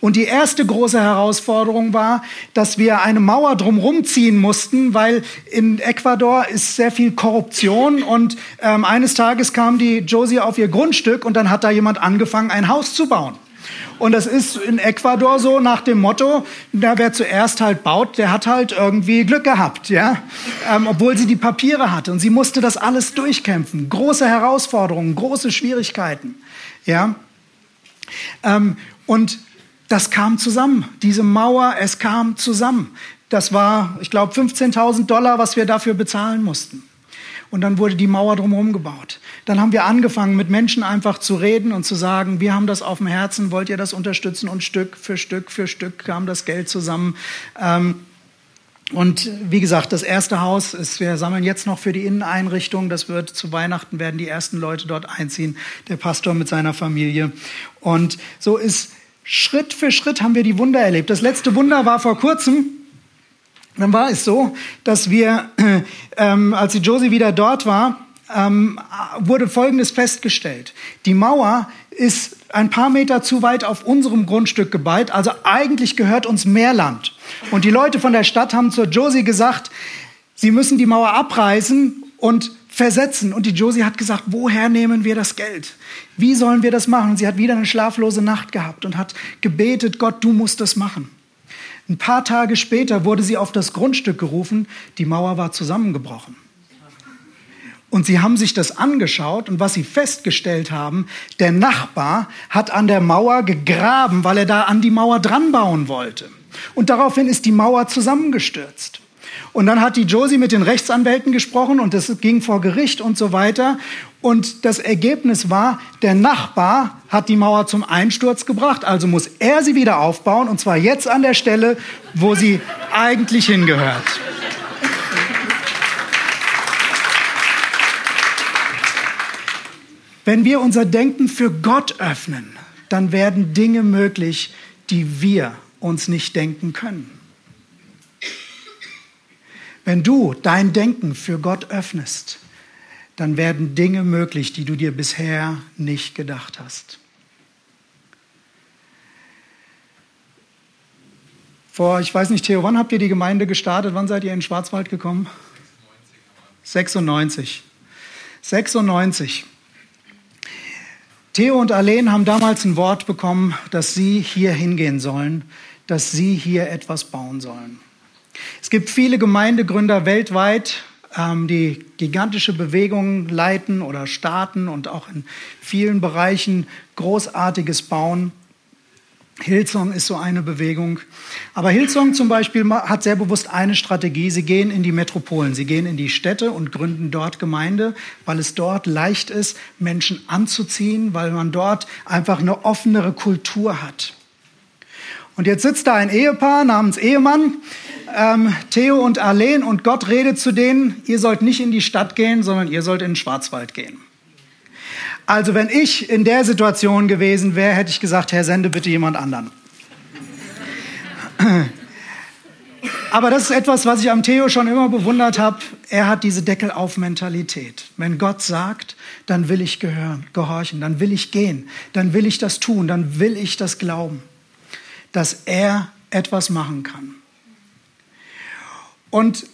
Und die erste große Herausforderung war, dass wir eine Mauer drumherum ziehen mussten, weil in Ecuador ist sehr viel Korruption und ähm, eines Tages kam die Josie auf ihr Grundstück und dann hat da jemand angefangen, ein Haus zu bauen. Und das ist in Ecuador so nach dem Motto, na, wer zuerst halt baut, der hat halt irgendwie Glück gehabt, ja. Ähm, obwohl sie die Papiere hatte. Und sie musste das alles durchkämpfen. Große Herausforderungen, große Schwierigkeiten, ja. Ähm, und das kam zusammen. Diese Mauer, es kam zusammen. Das war, ich glaube, 15.000 Dollar, was wir dafür bezahlen mussten. Und dann wurde die Mauer drumherum gebaut. Dann haben wir angefangen, mit Menschen einfach zu reden und zu sagen, wir haben das auf dem Herzen, wollt ihr das unterstützen? Und Stück für Stück für Stück kam das Geld zusammen. Ähm, und wie gesagt, das erste Haus ist, wir sammeln jetzt noch für die Inneneinrichtung. Das wird zu Weihnachten werden die ersten Leute dort einziehen, der Pastor mit seiner Familie. Und so ist Schritt für Schritt haben wir die Wunder erlebt. Das letzte Wunder war vor kurzem. Dann war es so, dass wir, ähm, als die Josie wieder dort war, ähm, wurde Folgendes festgestellt. Die Mauer ist ein paar Meter zu weit auf unserem Grundstück geballt, also eigentlich gehört uns mehr Land. Und die Leute von der Stadt haben zur Josie gesagt, sie müssen die Mauer abreißen und versetzen. Und die Josie hat gesagt, woher nehmen wir das Geld? Wie sollen wir das machen? Und sie hat wieder eine schlaflose Nacht gehabt und hat gebetet, Gott, du musst das machen. Ein paar Tage später wurde sie auf das Grundstück gerufen, die Mauer war zusammengebrochen. Und sie haben sich das angeschaut und was sie festgestellt haben, der Nachbar hat an der Mauer gegraben, weil er da an die Mauer dran bauen wollte. Und daraufhin ist die Mauer zusammengestürzt. Und dann hat die Josie mit den Rechtsanwälten gesprochen und das ging vor Gericht und so weiter. Und das Ergebnis war, der Nachbar hat die Mauer zum Einsturz gebracht, also muss er sie wieder aufbauen und zwar jetzt an der Stelle, wo sie eigentlich hingehört. Wenn wir unser Denken für Gott öffnen, dann werden Dinge möglich, die wir uns nicht denken können. Wenn du dein Denken für Gott öffnest, dann werden Dinge möglich, die du dir bisher nicht gedacht hast. Vor, ich weiß nicht, Theo, wann habt ihr die Gemeinde gestartet? Wann seid ihr in Schwarzwald gekommen? 96. 96. Theo und Arlene haben damals ein Wort bekommen, dass sie hier hingehen sollen, dass sie hier etwas bauen sollen. Es gibt viele Gemeindegründer weltweit, ähm, die gigantische Bewegungen leiten oder starten und auch in vielen Bereichen Großartiges bauen. Hillsong ist so eine Bewegung. Aber Hillsong zum Beispiel hat sehr bewusst eine Strategie. Sie gehen in die Metropolen, sie gehen in die Städte und gründen dort Gemeinde, weil es dort leicht ist, Menschen anzuziehen, weil man dort einfach eine offenere Kultur hat. Und jetzt sitzt da ein Ehepaar namens Ehemann, ähm, Theo und Arlene, und Gott redet zu denen, ihr sollt nicht in die Stadt gehen, sondern ihr sollt in den Schwarzwald gehen. Also wenn ich in der Situation gewesen wäre, hätte ich gesagt, Herr, sende bitte jemand anderen. Aber das ist etwas, was ich am Theo schon immer bewundert habe. Er hat diese Deckelauf-Mentalität. Wenn Gott sagt, dann will ich gehören, gehorchen, dann will ich gehen, dann will ich das tun, dann will ich das glauben, dass er etwas machen kann. Und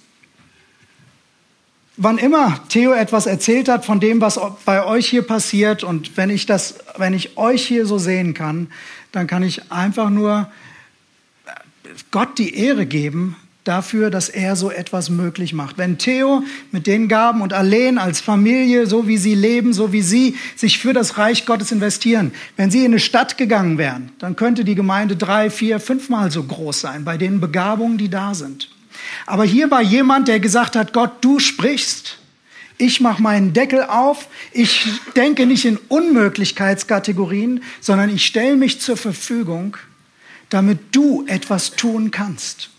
wann immer Theo etwas erzählt hat von dem, was bei euch hier passiert und wenn ich das, wenn ich euch hier so sehen kann, dann kann ich einfach nur Gott die Ehre geben dafür, dass er so etwas möglich macht. Wenn Theo mit den Gaben und allein als Familie, so wie sie leben, so wie sie sich für das Reich Gottes investieren, wenn sie in eine Stadt gegangen wären, dann könnte die Gemeinde drei, vier, fünfmal so groß sein bei den Begabungen, die da sind. Aber hier war jemand, der gesagt hat, Gott, du sprichst. Ich mache meinen Deckel auf. Ich denke nicht in Unmöglichkeitskategorien, sondern ich stelle mich zur Verfügung, damit du etwas tun kannst.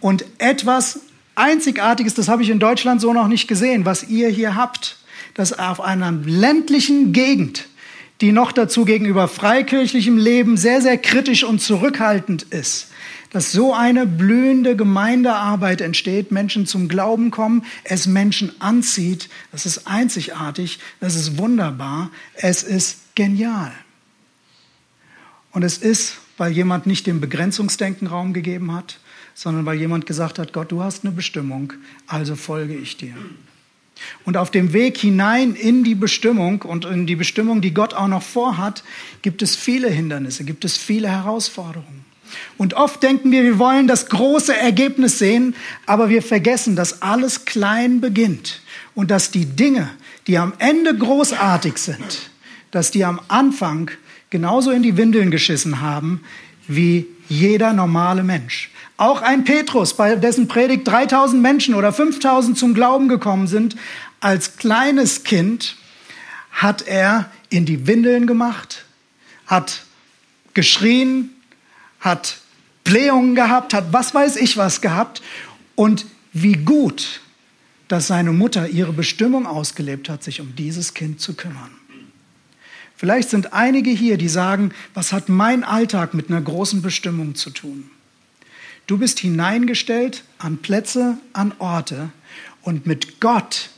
Und etwas Einzigartiges, das habe ich in Deutschland so noch nicht gesehen, was ihr hier habt, dass auf einer ländlichen Gegend, die noch dazu gegenüber freikirchlichem Leben sehr, sehr kritisch und zurückhaltend ist, dass so eine blühende Gemeindearbeit entsteht, Menschen zum Glauben kommen, es Menschen anzieht. Das ist einzigartig, das ist wunderbar, es ist genial. Und es ist, weil jemand nicht dem Begrenzungsdenken Raum gegeben hat, sondern weil jemand gesagt hat, Gott, du hast eine Bestimmung, also folge ich dir. Und auf dem Weg hinein in die Bestimmung und in die Bestimmung, die Gott auch noch vorhat, gibt es viele Hindernisse, gibt es viele Herausforderungen. Und oft denken wir, wir wollen das große Ergebnis sehen, aber wir vergessen, dass alles klein beginnt und dass die Dinge, die am Ende großartig sind, dass die am Anfang genauso in die Windeln geschissen haben wie jeder normale Mensch. Auch ein Petrus, bei dessen Predigt 3000 Menschen oder 5000 zum Glauben gekommen sind, als kleines Kind hat er in die Windeln gemacht, hat geschrien, hat Blähungen gehabt, hat was weiß ich was gehabt. Und wie gut, dass seine Mutter ihre Bestimmung ausgelebt hat, sich um dieses Kind zu kümmern. Vielleicht sind einige hier, die sagen, was hat mein Alltag mit einer großen Bestimmung zu tun? Du bist hineingestellt an Plätze, an Orte und mit Gott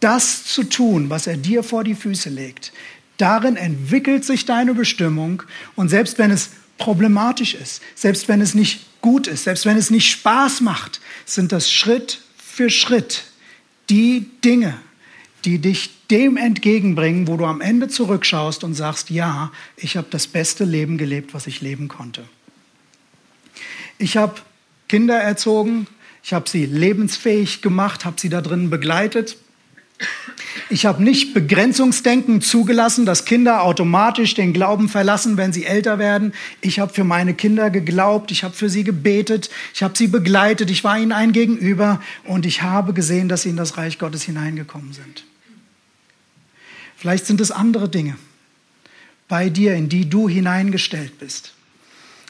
das zu tun, was er dir vor die Füße legt. Darin entwickelt sich deine Bestimmung und selbst wenn es problematisch ist, selbst wenn es nicht gut ist, selbst wenn es nicht Spaß macht, sind das Schritt für Schritt die Dinge, die dich dem entgegenbringen, wo du am Ende zurückschaust und sagst, ja, ich habe das beste Leben gelebt, was ich leben konnte. Ich habe Kinder erzogen, ich habe sie lebensfähig gemacht, habe sie da drin begleitet, ich habe nicht Begrenzungsdenken zugelassen, dass Kinder automatisch den Glauben verlassen, wenn sie älter werden. Ich habe für meine Kinder geglaubt, ich habe für sie gebetet, ich habe sie begleitet, ich war ihnen ein Gegenüber und ich habe gesehen, dass sie in das Reich Gottes hineingekommen sind. Vielleicht sind es andere Dinge bei dir, in die du hineingestellt bist.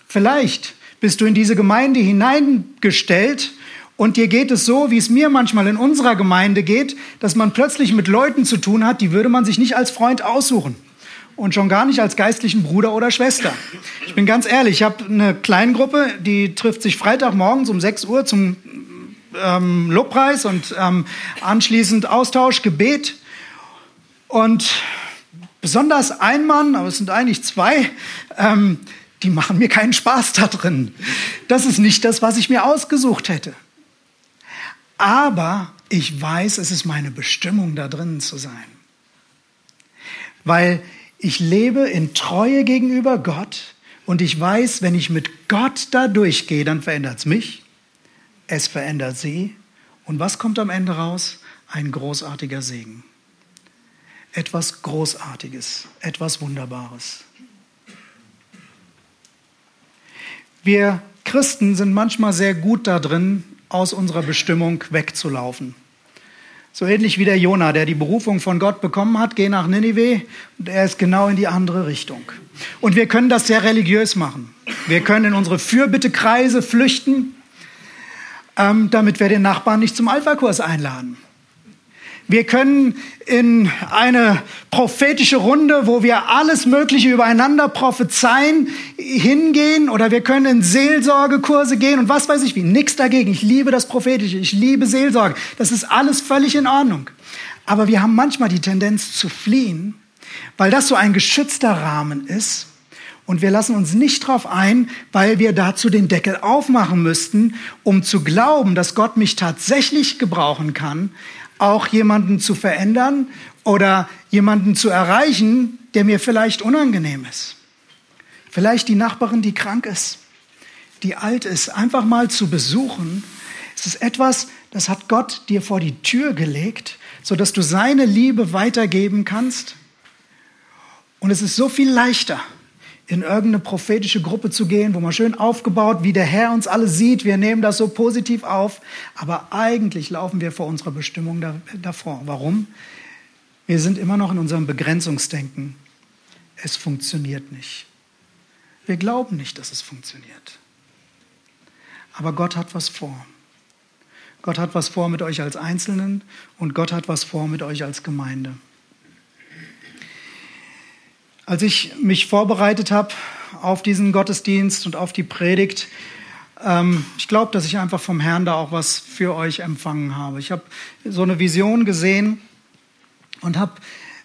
Vielleicht bist du in diese Gemeinde hineingestellt und dir geht es so, wie es mir manchmal in unserer Gemeinde geht, dass man plötzlich mit Leuten zu tun hat, die würde man sich nicht als Freund aussuchen. Und schon gar nicht als geistlichen Bruder oder Schwester. Ich bin ganz ehrlich, ich habe eine Kleingruppe, die trifft sich Freitagmorgens um 6 Uhr zum ähm, Lobpreis und ähm, anschließend Austausch, Gebet. Und besonders ein Mann, aber es sind eigentlich zwei, ähm, die machen mir keinen Spaß da drin. Das ist nicht das, was ich mir ausgesucht hätte. Aber ich weiß, es ist meine Bestimmung, da drinnen zu sein. Weil ich lebe in Treue gegenüber Gott und ich weiß, wenn ich mit Gott da durchgehe, dann verändert es mich, es verändert sie. Und was kommt am Ende raus? Ein großartiger Segen. Etwas Großartiges, etwas Wunderbares. Wir Christen sind manchmal sehr gut da drin, aus unserer Bestimmung wegzulaufen. So ähnlich wie der Jona, der die Berufung von Gott bekommen hat, geh nach Ninive und er ist genau in die andere Richtung. Und wir können das sehr religiös machen. Wir können in unsere Fürbittekreise flüchten, ähm, damit wir den Nachbarn nicht zum Alpha-Kurs einladen. Wir können in eine prophetische Runde, wo wir alles Mögliche übereinander prophezeien, hingehen oder wir können in Seelsorgekurse gehen und was weiß ich wie. Nichts dagegen. Ich liebe das Prophetische. Ich liebe Seelsorge. Das ist alles völlig in Ordnung. Aber wir haben manchmal die Tendenz zu fliehen, weil das so ein geschützter Rahmen ist. Und wir lassen uns nicht darauf ein, weil wir dazu den Deckel aufmachen müssten, um zu glauben, dass Gott mich tatsächlich gebrauchen kann, auch jemanden zu verändern oder jemanden zu erreichen, der mir vielleicht unangenehm ist. Vielleicht die Nachbarin, die krank ist, die alt ist, einfach mal zu besuchen. Es ist etwas, das hat Gott dir vor die Tür gelegt, sodass du seine Liebe weitergeben kannst. Und es ist so viel leichter, in irgendeine prophetische Gruppe zu gehen, wo man schön aufgebaut, wie der Herr uns alle sieht. Wir nehmen das so positiv auf. Aber eigentlich laufen wir vor unserer Bestimmung da, davor. Warum? Wir sind immer noch in unserem Begrenzungsdenken. Es funktioniert nicht. Wir glauben nicht, dass es funktioniert. Aber Gott hat was vor. Gott hat was vor mit euch als Einzelnen und Gott hat was vor mit euch als Gemeinde. Als ich mich vorbereitet habe auf diesen Gottesdienst und auf die Predigt, ähm, ich glaube, dass ich einfach vom Herrn da auch was für euch empfangen habe. Ich habe so eine Vision gesehen und habe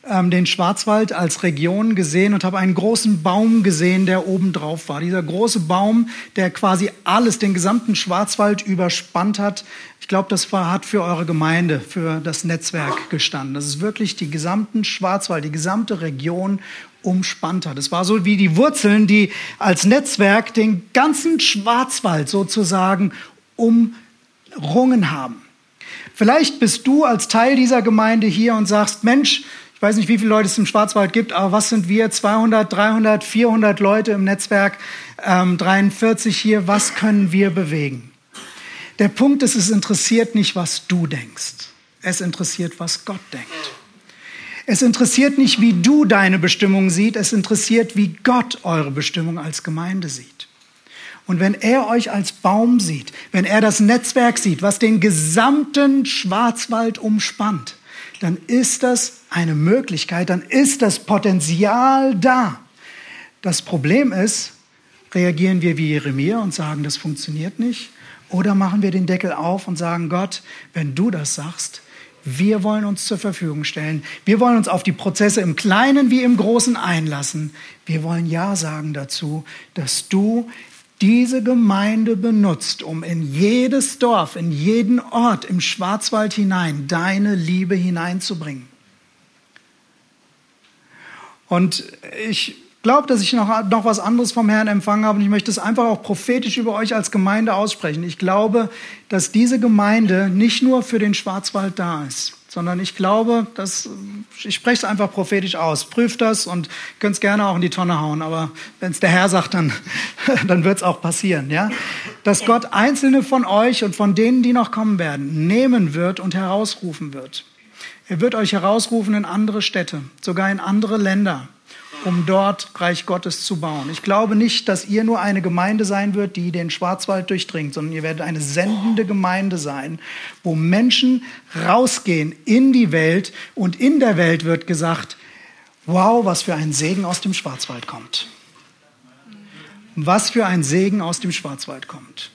ähm, den Schwarzwald als Region gesehen und habe einen großen Baum gesehen, der oben drauf war. Dieser große Baum, der quasi alles, den gesamten Schwarzwald überspannt hat. Ich glaube, das war, hat für eure Gemeinde, für das Netzwerk gestanden. Das ist wirklich die gesamten Schwarzwald, die gesamte Region umspannt hat. Es war so wie die Wurzeln, die als Netzwerk den ganzen Schwarzwald sozusagen umrungen haben. Vielleicht bist du als Teil dieser Gemeinde hier und sagst, Mensch, weiß nicht, wie viele Leute es im Schwarzwald gibt, aber was sind wir? 200, 300, 400 Leute im Netzwerk, ähm, 43 hier. Was können wir bewegen? Der Punkt ist, es interessiert nicht, was du denkst. Es interessiert, was Gott denkt. Es interessiert nicht, wie du deine Bestimmung siehst, es interessiert, wie Gott eure Bestimmung als Gemeinde sieht. Und wenn er euch als Baum sieht, wenn er das Netzwerk sieht, was den gesamten Schwarzwald umspannt, dann ist das eine Möglichkeit, dann ist das Potenzial da. Das Problem ist, reagieren wir wie Jeremia und sagen, das funktioniert nicht? Oder machen wir den Deckel auf und sagen, Gott, wenn du das sagst, wir wollen uns zur Verfügung stellen. Wir wollen uns auf die Prozesse im Kleinen wie im Großen einlassen. Wir wollen Ja sagen dazu, dass du diese Gemeinde benutzt, um in jedes Dorf, in jeden Ort im Schwarzwald hinein deine Liebe hineinzubringen. Und ich glaube, dass ich noch, noch was anderes vom Herrn empfangen habe und ich möchte es einfach auch prophetisch über euch als Gemeinde aussprechen. Ich glaube, dass diese Gemeinde nicht nur für den Schwarzwald da ist, sondern ich glaube, dass ich spreche es einfach prophetisch aus. Prüft das und könnt es gerne auch in die Tonne hauen, aber wenn es der Herr sagt, dann, dann wird es auch passieren. Ja? Dass Gott einzelne von euch und von denen, die noch kommen werden, nehmen wird und herausrufen wird. Er wird euch herausrufen in andere Städte, sogar in andere Länder um dort Reich Gottes zu bauen. Ich glaube nicht, dass ihr nur eine Gemeinde sein wird, die den Schwarzwald durchdringt, sondern ihr werdet eine sendende Gemeinde sein, wo Menschen rausgehen in die Welt und in der Welt wird gesagt, wow, was für ein Segen aus dem Schwarzwald kommt. Was für ein Segen aus dem Schwarzwald kommt.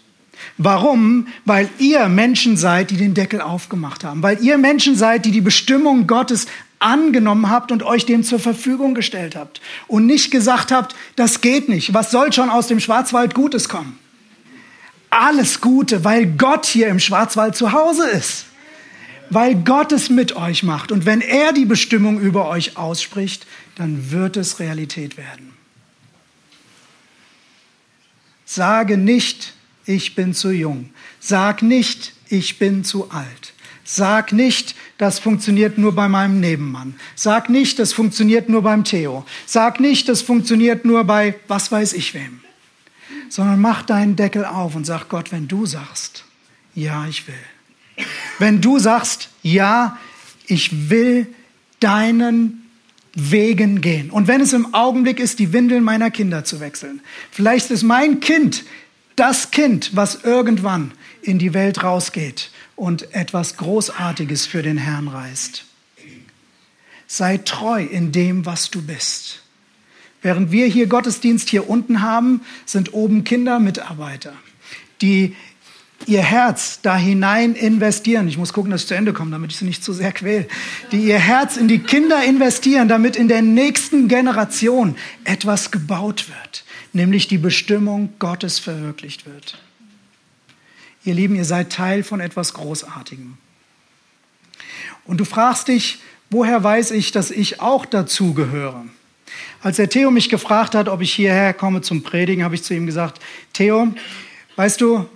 Warum? Weil ihr Menschen seid, die den Deckel aufgemacht haben. Weil ihr Menschen seid, die die Bestimmung Gottes angenommen habt und euch dem zur Verfügung gestellt habt. Und nicht gesagt habt, das geht nicht. Was soll schon aus dem Schwarzwald Gutes kommen? Alles Gute, weil Gott hier im Schwarzwald zu Hause ist. Weil Gott es mit euch macht. Und wenn er die Bestimmung über euch ausspricht, dann wird es Realität werden. Sage nicht, ich bin zu jung. Sag nicht, ich bin zu alt. Sag nicht, das funktioniert nur bei meinem Nebenmann. Sag nicht, das funktioniert nur beim Theo. Sag nicht, das funktioniert nur bei was weiß ich wem. Sondern mach deinen Deckel auf und sag Gott, wenn du sagst, ja, ich will. Wenn du sagst, ja, ich will deinen Wegen gehen. Und wenn es im Augenblick ist, die Windeln meiner Kinder zu wechseln. Vielleicht ist mein Kind das Kind, was irgendwann in die Welt rausgeht und etwas Großartiges für den Herrn reißt. Sei treu in dem, was du bist. Während wir hier Gottesdienst hier unten haben, sind oben Kinder Mitarbeiter, die ihr Herz da hinein investieren. Ich muss gucken, dass ich zu Ende komme, damit ich sie nicht zu sehr quäle. Die ihr Herz in die Kinder investieren, damit in der nächsten Generation etwas gebaut wird, nämlich die Bestimmung Gottes verwirklicht wird. Ihr Lieben, ihr seid Teil von etwas Großartigem. Und du fragst dich, woher weiß ich, dass ich auch dazu gehöre? Als der Theo mich gefragt hat, ob ich hierher komme zum Predigen, habe ich zu ihm gesagt, Theo, weißt du,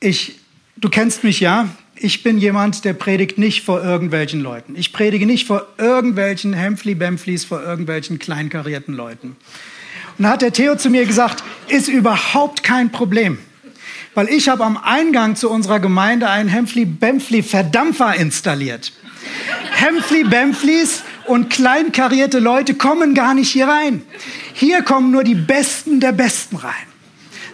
ich, du kennst mich ja, ich bin jemand, der predigt nicht vor irgendwelchen Leuten. Ich predige nicht vor irgendwelchen Hempfli-Bempflis, vor irgendwelchen kleinkarierten Leuten. Und da hat der Theo zu mir gesagt, ist überhaupt kein Problem. Weil ich habe am Eingang zu unserer Gemeinde einen Hempfli-Bempfli-Verdampfer installiert. Hempfli-Bempflis und kleinkarierte Leute kommen gar nicht hier rein. Hier kommen nur die Besten der Besten rein.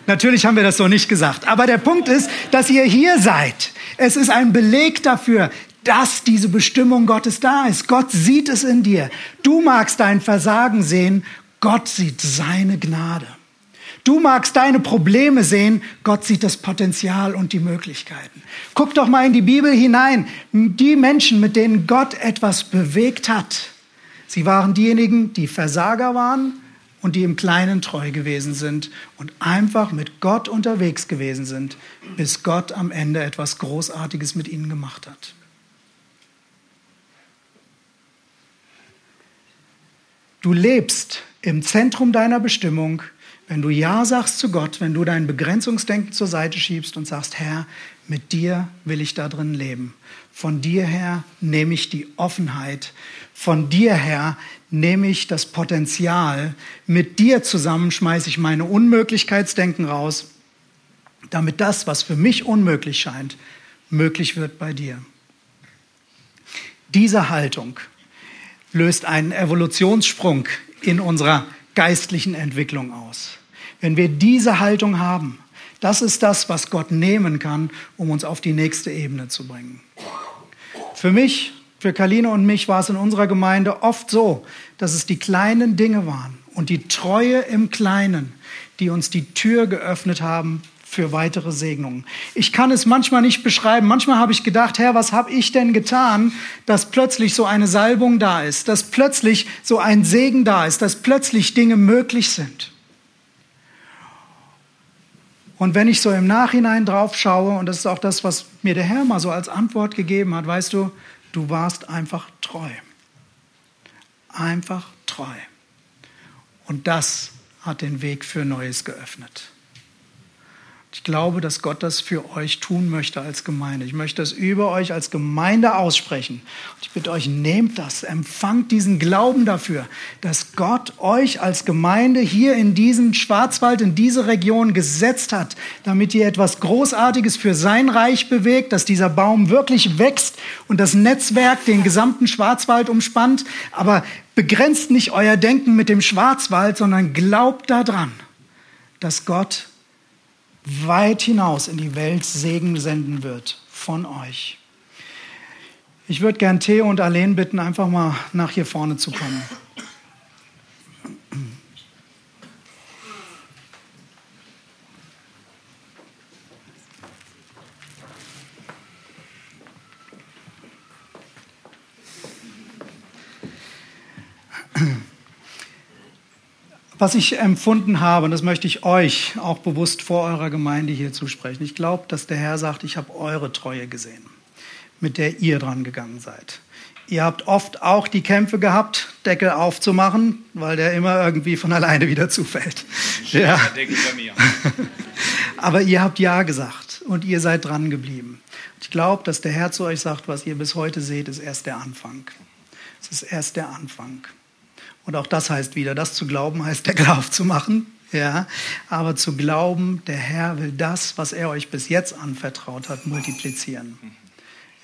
Natürlich haben wir das so nicht gesagt. Aber der Punkt ist, dass ihr hier seid. Es ist ein Beleg dafür, dass diese Bestimmung Gottes da ist. Gott sieht es in dir. Du magst dein Versagen sehen. Gott sieht seine Gnade. Du magst deine Probleme sehen, Gott sieht das Potenzial und die Möglichkeiten. Guck doch mal in die Bibel hinein. Die Menschen, mit denen Gott etwas bewegt hat, sie waren diejenigen, die Versager waren und die im Kleinen treu gewesen sind und einfach mit Gott unterwegs gewesen sind, bis Gott am Ende etwas Großartiges mit ihnen gemacht hat. Du lebst im Zentrum deiner Bestimmung, wenn du Ja sagst zu Gott, wenn du dein Begrenzungsdenken zur Seite schiebst und sagst, Herr, mit dir will ich da drin leben. Von dir her nehme ich die Offenheit. Von dir her nehme ich das Potenzial. Mit dir zusammen schmeiße ich meine Unmöglichkeitsdenken raus, damit das, was für mich unmöglich scheint, möglich wird bei dir. Diese Haltung löst einen Evolutionssprung in unserer geistlichen Entwicklung aus. Wenn wir diese Haltung haben, das ist das, was Gott nehmen kann, um uns auf die nächste Ebene zu bringen. Für mich, für Kaline und mich war es in unserer Gemeinde oft so, dass es die kleinen Dinge waren und die Treue im Kleinen, die uns die Tür geöffnet haben für weitere Segnungen. Ich kann es manchmal nicht beschreiben. Manchmal habe ich gedacht, Herr, was habe ich denn getan, dass plötzlich so eine Salbung da ist, dass plötzlich so ein Segen da ist, dass plötzlich Dinge möglich sind. Und wenn ich so im Nachhinein drauf schaue, und das ist auch das, was mir der Herr mal so als Antwort gegeben hat, weißt du, du warst einfach treu. Einfach treu. Und das hat den Weg für Neues geöffnet. Ich glaube, dass Gott das für euch tun möchte als Gemeinde. Ich möchte das über euch als Gemeinde aussprechen. Und ich bitte euch, nehmt das, empfangt diesen Glauben dafür, dass Gott euch als Gemeinde hier in diesen Schwarzwald, in diese Region gesetzt hat, damit ihr etwas Großartiges für sein Reich bewegt, dass dieser Baum wirklich wächst und das Netzwerk den gesamten Schwarzwald umspannt. Aber begrenzt nicht euer Denken mit dem Schwarzwald, sondern glaubt daran, dass Gott weit hinaus in die Welt Segen senden wird von euch. Ich würde gern Theo und Arlene bitten, einfach mal nach hier vorne zu kommen. Was ich empfunden habe, und das möchte ich euch auch bewusst vor eurer Gemeinde hier zusprechen, ich glaube, dass der Herr sagt, ich habe eure Treue gesehen, mit der ihr dran gegangen seid. Ihr habt oft auch die Kämpfe gehabt, Deckel aufzumachen, weil der immer irgendwie von alleine wieder zufällt. Ja. Deckel bei mir. Aber ihr habt Ja gesagt und ihr seid dran geblieben. Ich glaube, dass der Herr zu euch sagt, was ihr bis heute seht, ist erst der Anfang. Es ist erst der Anfang. Und auch das heißt wieder, das zu glauben heißt, Deckel aufzumachen. Ja, aber zu glauben, der Herr will das, was er euch bis jetzt anvertraut hat, multiplizieren.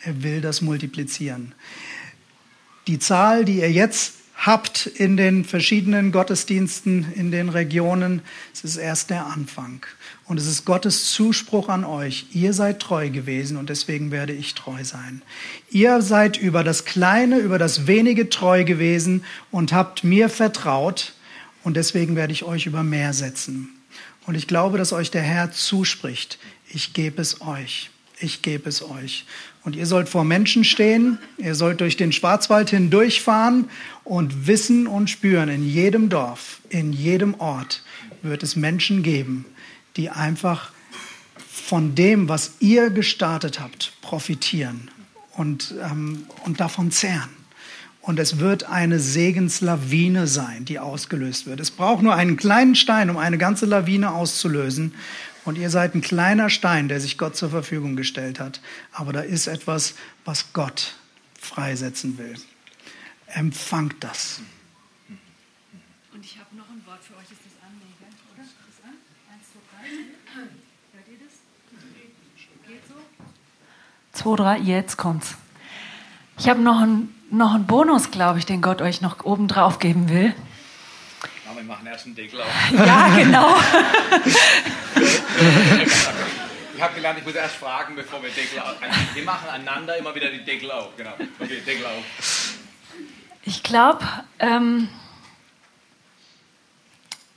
Er will das multiplizieren. Die Zahl, die ihr jetzt habt in den verschiedenen Gottesdiensten in den Regionen, es ist erst der Anfang. Und es ist Gottes Zuspruch an euch. Ihr seid treu gewesen und deswegen werde ich treu sein. Ihr seid über das Kleine, über das Wenige treu gewesen und habt mir vertraut und deswegen werde ich euch über mehr setzen. Und ich glaube, dass euch der Herr zuspricht. Ich gebe es euch. Ich gebe es euch. Und ihr sollt vor Menschen stehen, ihr sollt durch den Schwarzwald hindurchfahren und wissen und spüren, in jedem Dorf, in jedem Ort wird es Menschen geben, die einfach von dem, was ihr gestartet habt, profitieren und, ähm, und davon zehren. Und es wird eine Segenslawine sein, die ausgelöst wird. Es braucht nur einen kleinen Stein, um eine ganze Lawine auszulösen. Und ihr seid ein kleiner Stein, der sich Gott zur Verfügung gestellt hat. Aber da ist etwas, was Gott freisetzen will. Empfangt das Und ich habe noch ein Wort für euch. Ist das an? Nee, oder? Ist das an? Eins, zwei, drei. Hört ihr das? Geht so? Zwei, drei, jetzt kommt's. Ich habe noch einen noch einen Bonus, glaube ich, den Gott euch noch oben drauf geben will. Ja, wir machen erst einen Deckel auf. Ja, genau. ich habe gelernt, ich muss erst fragen, bevor wir Deckel auf. Wir machen einander immer wieder die Deckel auf. Genau. Okay, Deckel auf. Ich glaube, ähm,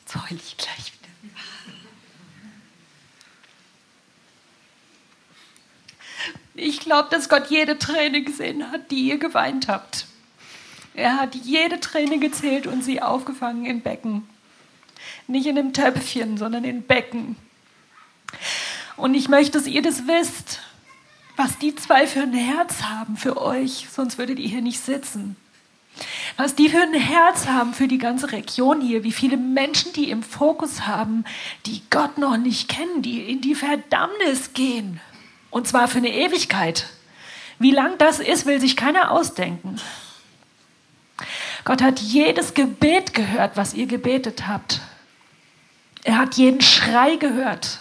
jetzt heul ich gleich wieder. Ich glaube, dass Gott jede Träne gesehen hat, die ihr geweint habt. Er hat jede Träne gezählt und sie aufgefangen in Becken. Nicht in einem Töpfchen, sondern in Becken. Und ich möchte, dass ihr das wisst, was die zwei für ein Herz haben für euch, sonst würdet ihr hier nicht sitzen. Was die für ein Herz haben für die ganze Region hier, wie viele Menschen die im Fokus haben, die Gott noch nicht kennen, die in die Verdammnis gehen. Und zwar für eine Ewigkeit. Wie lang das ist, will sich keiner ausdenken. Gott hat jedes Gebet gehört, was ihr gebetet habt. Er hat jeden Schrei gehört.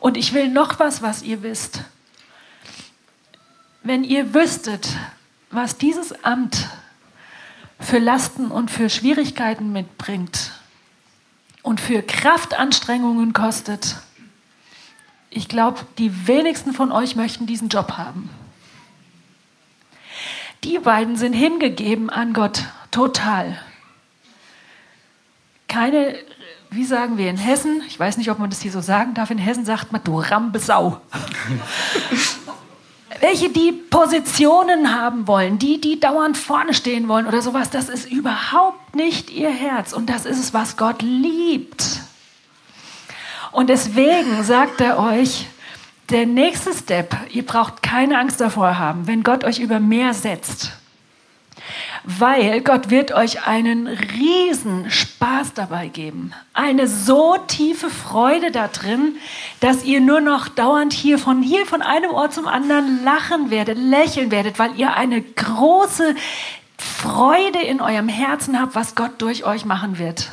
Und ich will noch was, was ihr wisst. Wenn ihr wüsstet, was dieses Amt für Lasten und für Schwierigkeiten mitbringt und für Kraftanstrengungen kostet, ich glaube, die wenigsten von euch möchten diesen Job haben. Die beiden sind hingegeben an Gott, total. Keine, wie sagen wir in Hessen, ich weiß nicht, ob man das hier so sagen darf, in Hessen sagt man, du Rambesau. Welche die Positionen haben wollen, die, die dauernd vorne stehen wollen oder sowas, das ist überhaupt nicht ihr Herz. Und das ist es, was Gott liebt. Und deswegen sagt er euch, der nächste Step, ihr braucht keine Angst davor haben, wenn Gott euch über mehr setzt. Weil Gott wird euch einen riesen Spaß dabei geben. Eine so tiefe Freude da drin, dass ihr nur noch dauernd hier von hier, von einem Ort zum anderen lachen werdet, lächeln werdet, weil ihr eine große Freude in eurem Herzen habt, was Gott durch euch machen wird.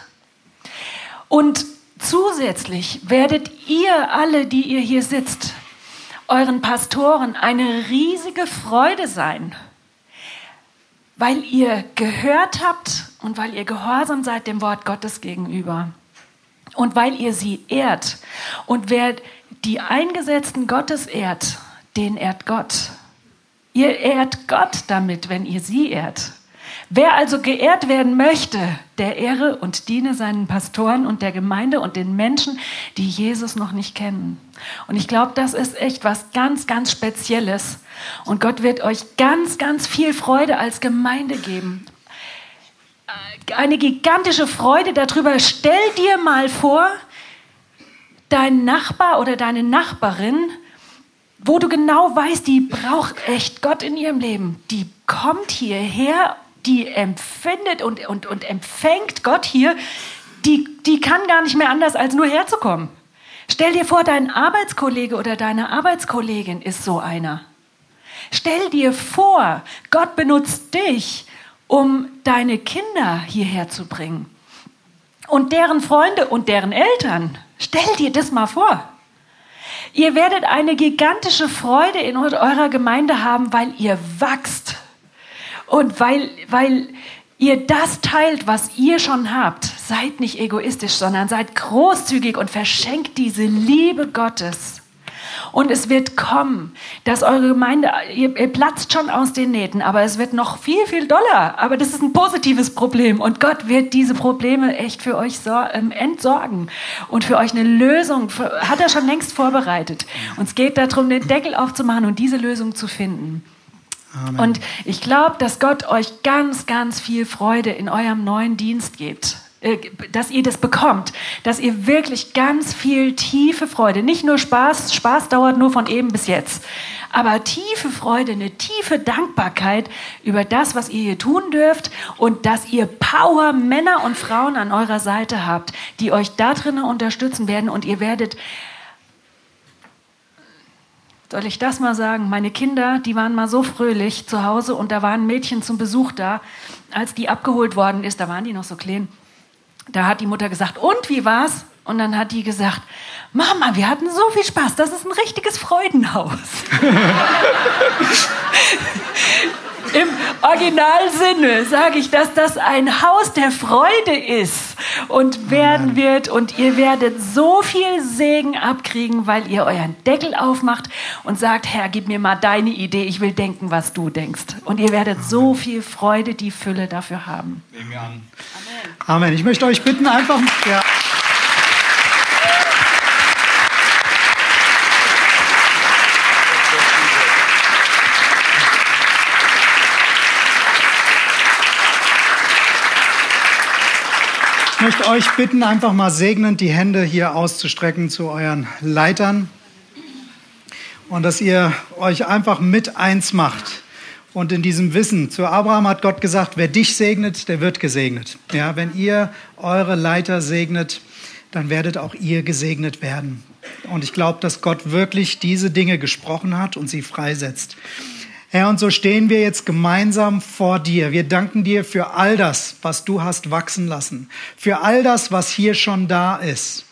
Und Zusätzlich werdet ihr alle, die ihr hier sitzt, euren Pastoren eine riesige Freude sein, weil ihr gehört habt und weil ihr gehorsam seid dem Wort Gottes gegenüber und weil ihr sie ehrt. Und wer die Eingesetzten Gottes ehrt, den ehrt Gott. Ihr ehrt Gott damit, wenn ihr sie ehrt. Wer also geehrt werden möchte, der ehre und diene seinen Pastoren und der Gemeinde und den Menschen, die Jesus noch nicht kennen. Und ich glaube, das ist echt was ganz, ganz Spezielles. Und Gott wird euch ganz, ganz viel Freude als Gemeinde geben. Eine gigantische Freude darüber. Stell dir mal vor, dein Nachbar oder deine Nachbarin, wo du genau weißt, die braucht echt Gott in ihrem Leben. Die kommt hierher die empfindet und, und, und empfängt Gott hier, die, die kann gar nicht mehr anders, als nur herzukommen. Stell dir vor, dein Arbeitskollege oder deine Arbeitskollegin ist so einer. Stell dir vor, Gott benutzt dich, um deine Kinder hierher zu bringen. Und deren Freunde und deren Eltern. Stell dir das mal vor. Ihr werdet eine gigantische Freude in eurer Gemeinde haben, weil ihr wachst und weil, weil ihr das teilt, was ihr schon habt, seid nicht egoistisch, sondern seid großzügig und verschenkt diese Liebe Gottes. Und es wird kommen, dass eure Gemeinde, ihr, ihr, platzt schon aus den Nähten, aber es wird noch viel, viel doller. Aber das ist ein positives Problem. Und Gott wird diese Probleme echt für euch so, ähm, entsorgen und für euch eine Lösung, für, hat er schon längst vorbereitet. Und es geht darum, den Deckel aufzumachen und diese Lösung zu finden. Amen. Und ich glaube, dass Gott euch ganz, ganz viel Freude in eurem neuen Dienst gibt äh, dass ihr das bekommt, dass ihr wirklich ganz viel tiefe Freude, nicht nur Spaß, Spaß dauert nur von eben bis jetzt, aber tiefe Freude, eine tiefe Dankbarkeit über das, was ihr hier tun dürft und dass ihr Power Männer und Frauen an eurer Seite habt, die euch da drinnen unterstützen werden und ihr werdet soll ich das mal sagen? Meine Kinder, die waren mal so fröhlich zu Hause und da war ein Mädchen zum Besuch da. Als die abgeholt worden ist, da waren die noch so klein. Da hat die Mutter gesagt, und wie war's? Und dann hat die gesagt, Mama, wir hatten so viel Spaß, das ist ein richtiges Freudenhaus. Im Originalsinne sage ich, dass das ein Haus der Freude ist und werden wird. Und ihr werdet so viel Segen abkriegen, weil ihr euren Deckel aufmacht und sagt, Herr, gib mir mal deine Idee, ich will denken, was du denkst. Und ihr werdet so viel Freude, die Fülle dafür haben. Amen. Amen. Ich möchte euch bitten, einfach. Ja. Möchte euch bitten, einfach mal segnend die Hände hier auszustrecken zu euren Leitern und dass ihr euch einfach mit eins macht. Und in diesem Wissen, zu Abraham hat Gott gesagt, wer dich segnet, der wird gesegnet. Ja, wenn ihr eure Leiter segnet, dann werdet auch ihr gesegnet werden. Und ich glaube, dass Gott wirklich diese Dinge gesprochen hat und sie freisetzt. Herr, und so stehen wir jetzt gemeinsam vor dir. Wir danken dir für all das, was du hast wachsen lassen, für all das, was hier schon da ist.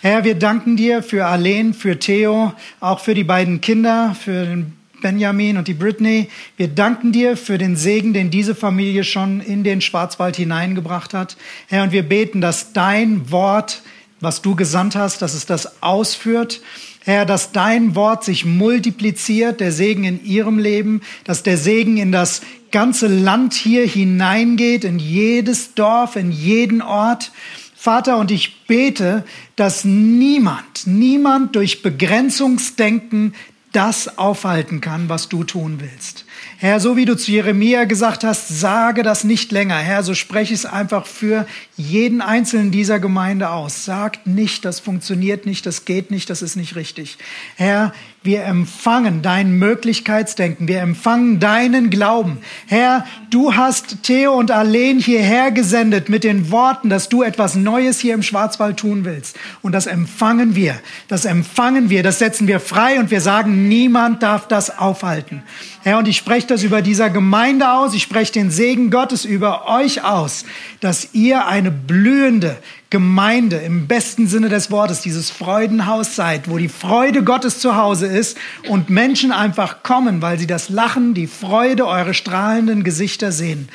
Herr, wir danken dir für Arlene, für Theo, auch für die beiden Kinder, für den Benjamin und die Britney. Wir danken dir für den Segen, den diese Familie schon in den Schwarzwald hineingebracht hat. Herr, und wir beten, dass dein Wort, was du gesandt hast, dass es das ausführt Herr, dass dein Wort sich multipliziert, der Segen in ihrem Leben, dass der Segen in das ganze Land hier hineingeht, in jedes Dorf, in jeden Ort. Vater, und ich bete, dass niemand, niemand durch Begrenzungsdenken das aufhalten kann, was du tun willst. Herr, so wie du zu Jeremia gesagt hast, sage das nicht länger. Herr, so spreche es einfach für jeden Einzelnen dieser Gemeinde aus. Sagt nicht, das funktioniert nicht, das geht nicht, das ist nicht richtig. Herr, wir empfangen dein Möglichkeitsdenken. Wir empfangen deinen Glauben. Herr, du hast Theo und Arlene hierher gesendet mit den Worten, dass du etwas Neues hier im Schwarzwald tun willst. Und das empfangen wir. Das empfangen wir. Das setzen wir frei und wir sagen, niemand darf das aufhalten. Herr, und ich spreche das über dieser Gemeinde aus. Ich spreche den Segen Gottes über euch aus, dass ihr eine blühende, Gemeinde im besten Sinne des Wortes, dieses Freudenhaus seid, wo die Freude Gottes zu Hause ist und Menschen einfach kommen, weil sie das Lachen, die Freude, eure strahlenden Gesichter sehen.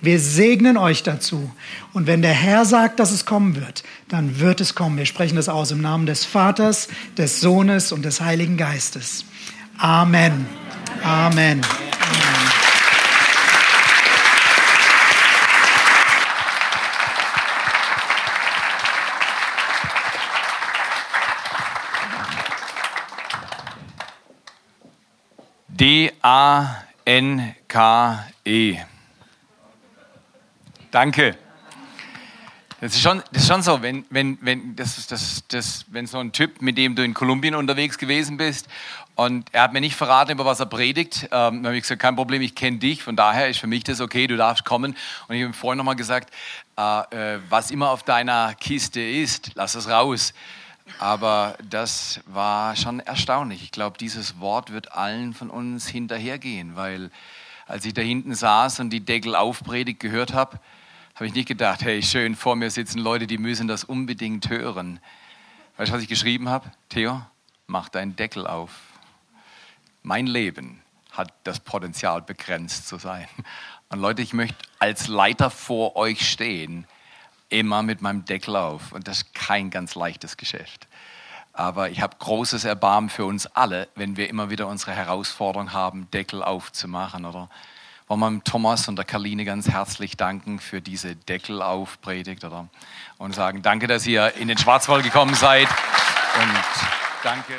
Wir segnen euch dazu. Und wenn der Herr sagt, dass es kommen wird, dann wird es kommen. Wir sprechen das aus im Namen des Vaters, des Sohnes und des Heiligen Geistes. Amen. Amen. D-A-N-K-E. Danke. Das ist schon, das ist schon so, wenn, wenn, wenn, das, das, das, wenn so ein Typ, mit dem du in Kolumbien unterwegs gewesen bist und er hat mir nicht verraten, über was er predigt, ähm, dann habe ich gesagt, kein Problem, ich kenne dich, von daher ist für mich das okay, du darfst kommen. Und ich habe ihm vorhin nochmal gesagt, äh, äh, was immer auf deiner Kiste ist, lass es raus. Aber das war schon erstaunlich. Ich glaube, dieses Wort wird allen von uns hinterhergehen, weil als ich da hinten saß und die Deckel aufpredigt gehört habe, habe ich nicht gedacht, hey, schön, vor mir sitzen Leute, die müssen das unbedingt hören. Weißt du, was ich geschrieben habe? Theo, mach deinen Deckel auf. Mein Leben hat das Potenzial, begrenzt zu sein. Und Leute, ich möchte als Leiter vor euch stehen immer mit meinem Deckel auf. Und das ist kein ganz leichtes Geschäft. Aber ich habe großes Erbarmen für uns alle, wenn wir immer wieder unsere Herausforderung haben, Deckel aufzumachen. Oder wollen wir Thomas und der Karline ganz herzlich danken für diese Deckelaufpredigt oder und sagen, danke, dass ihr in den Schwarzwald gekommen seid und danke.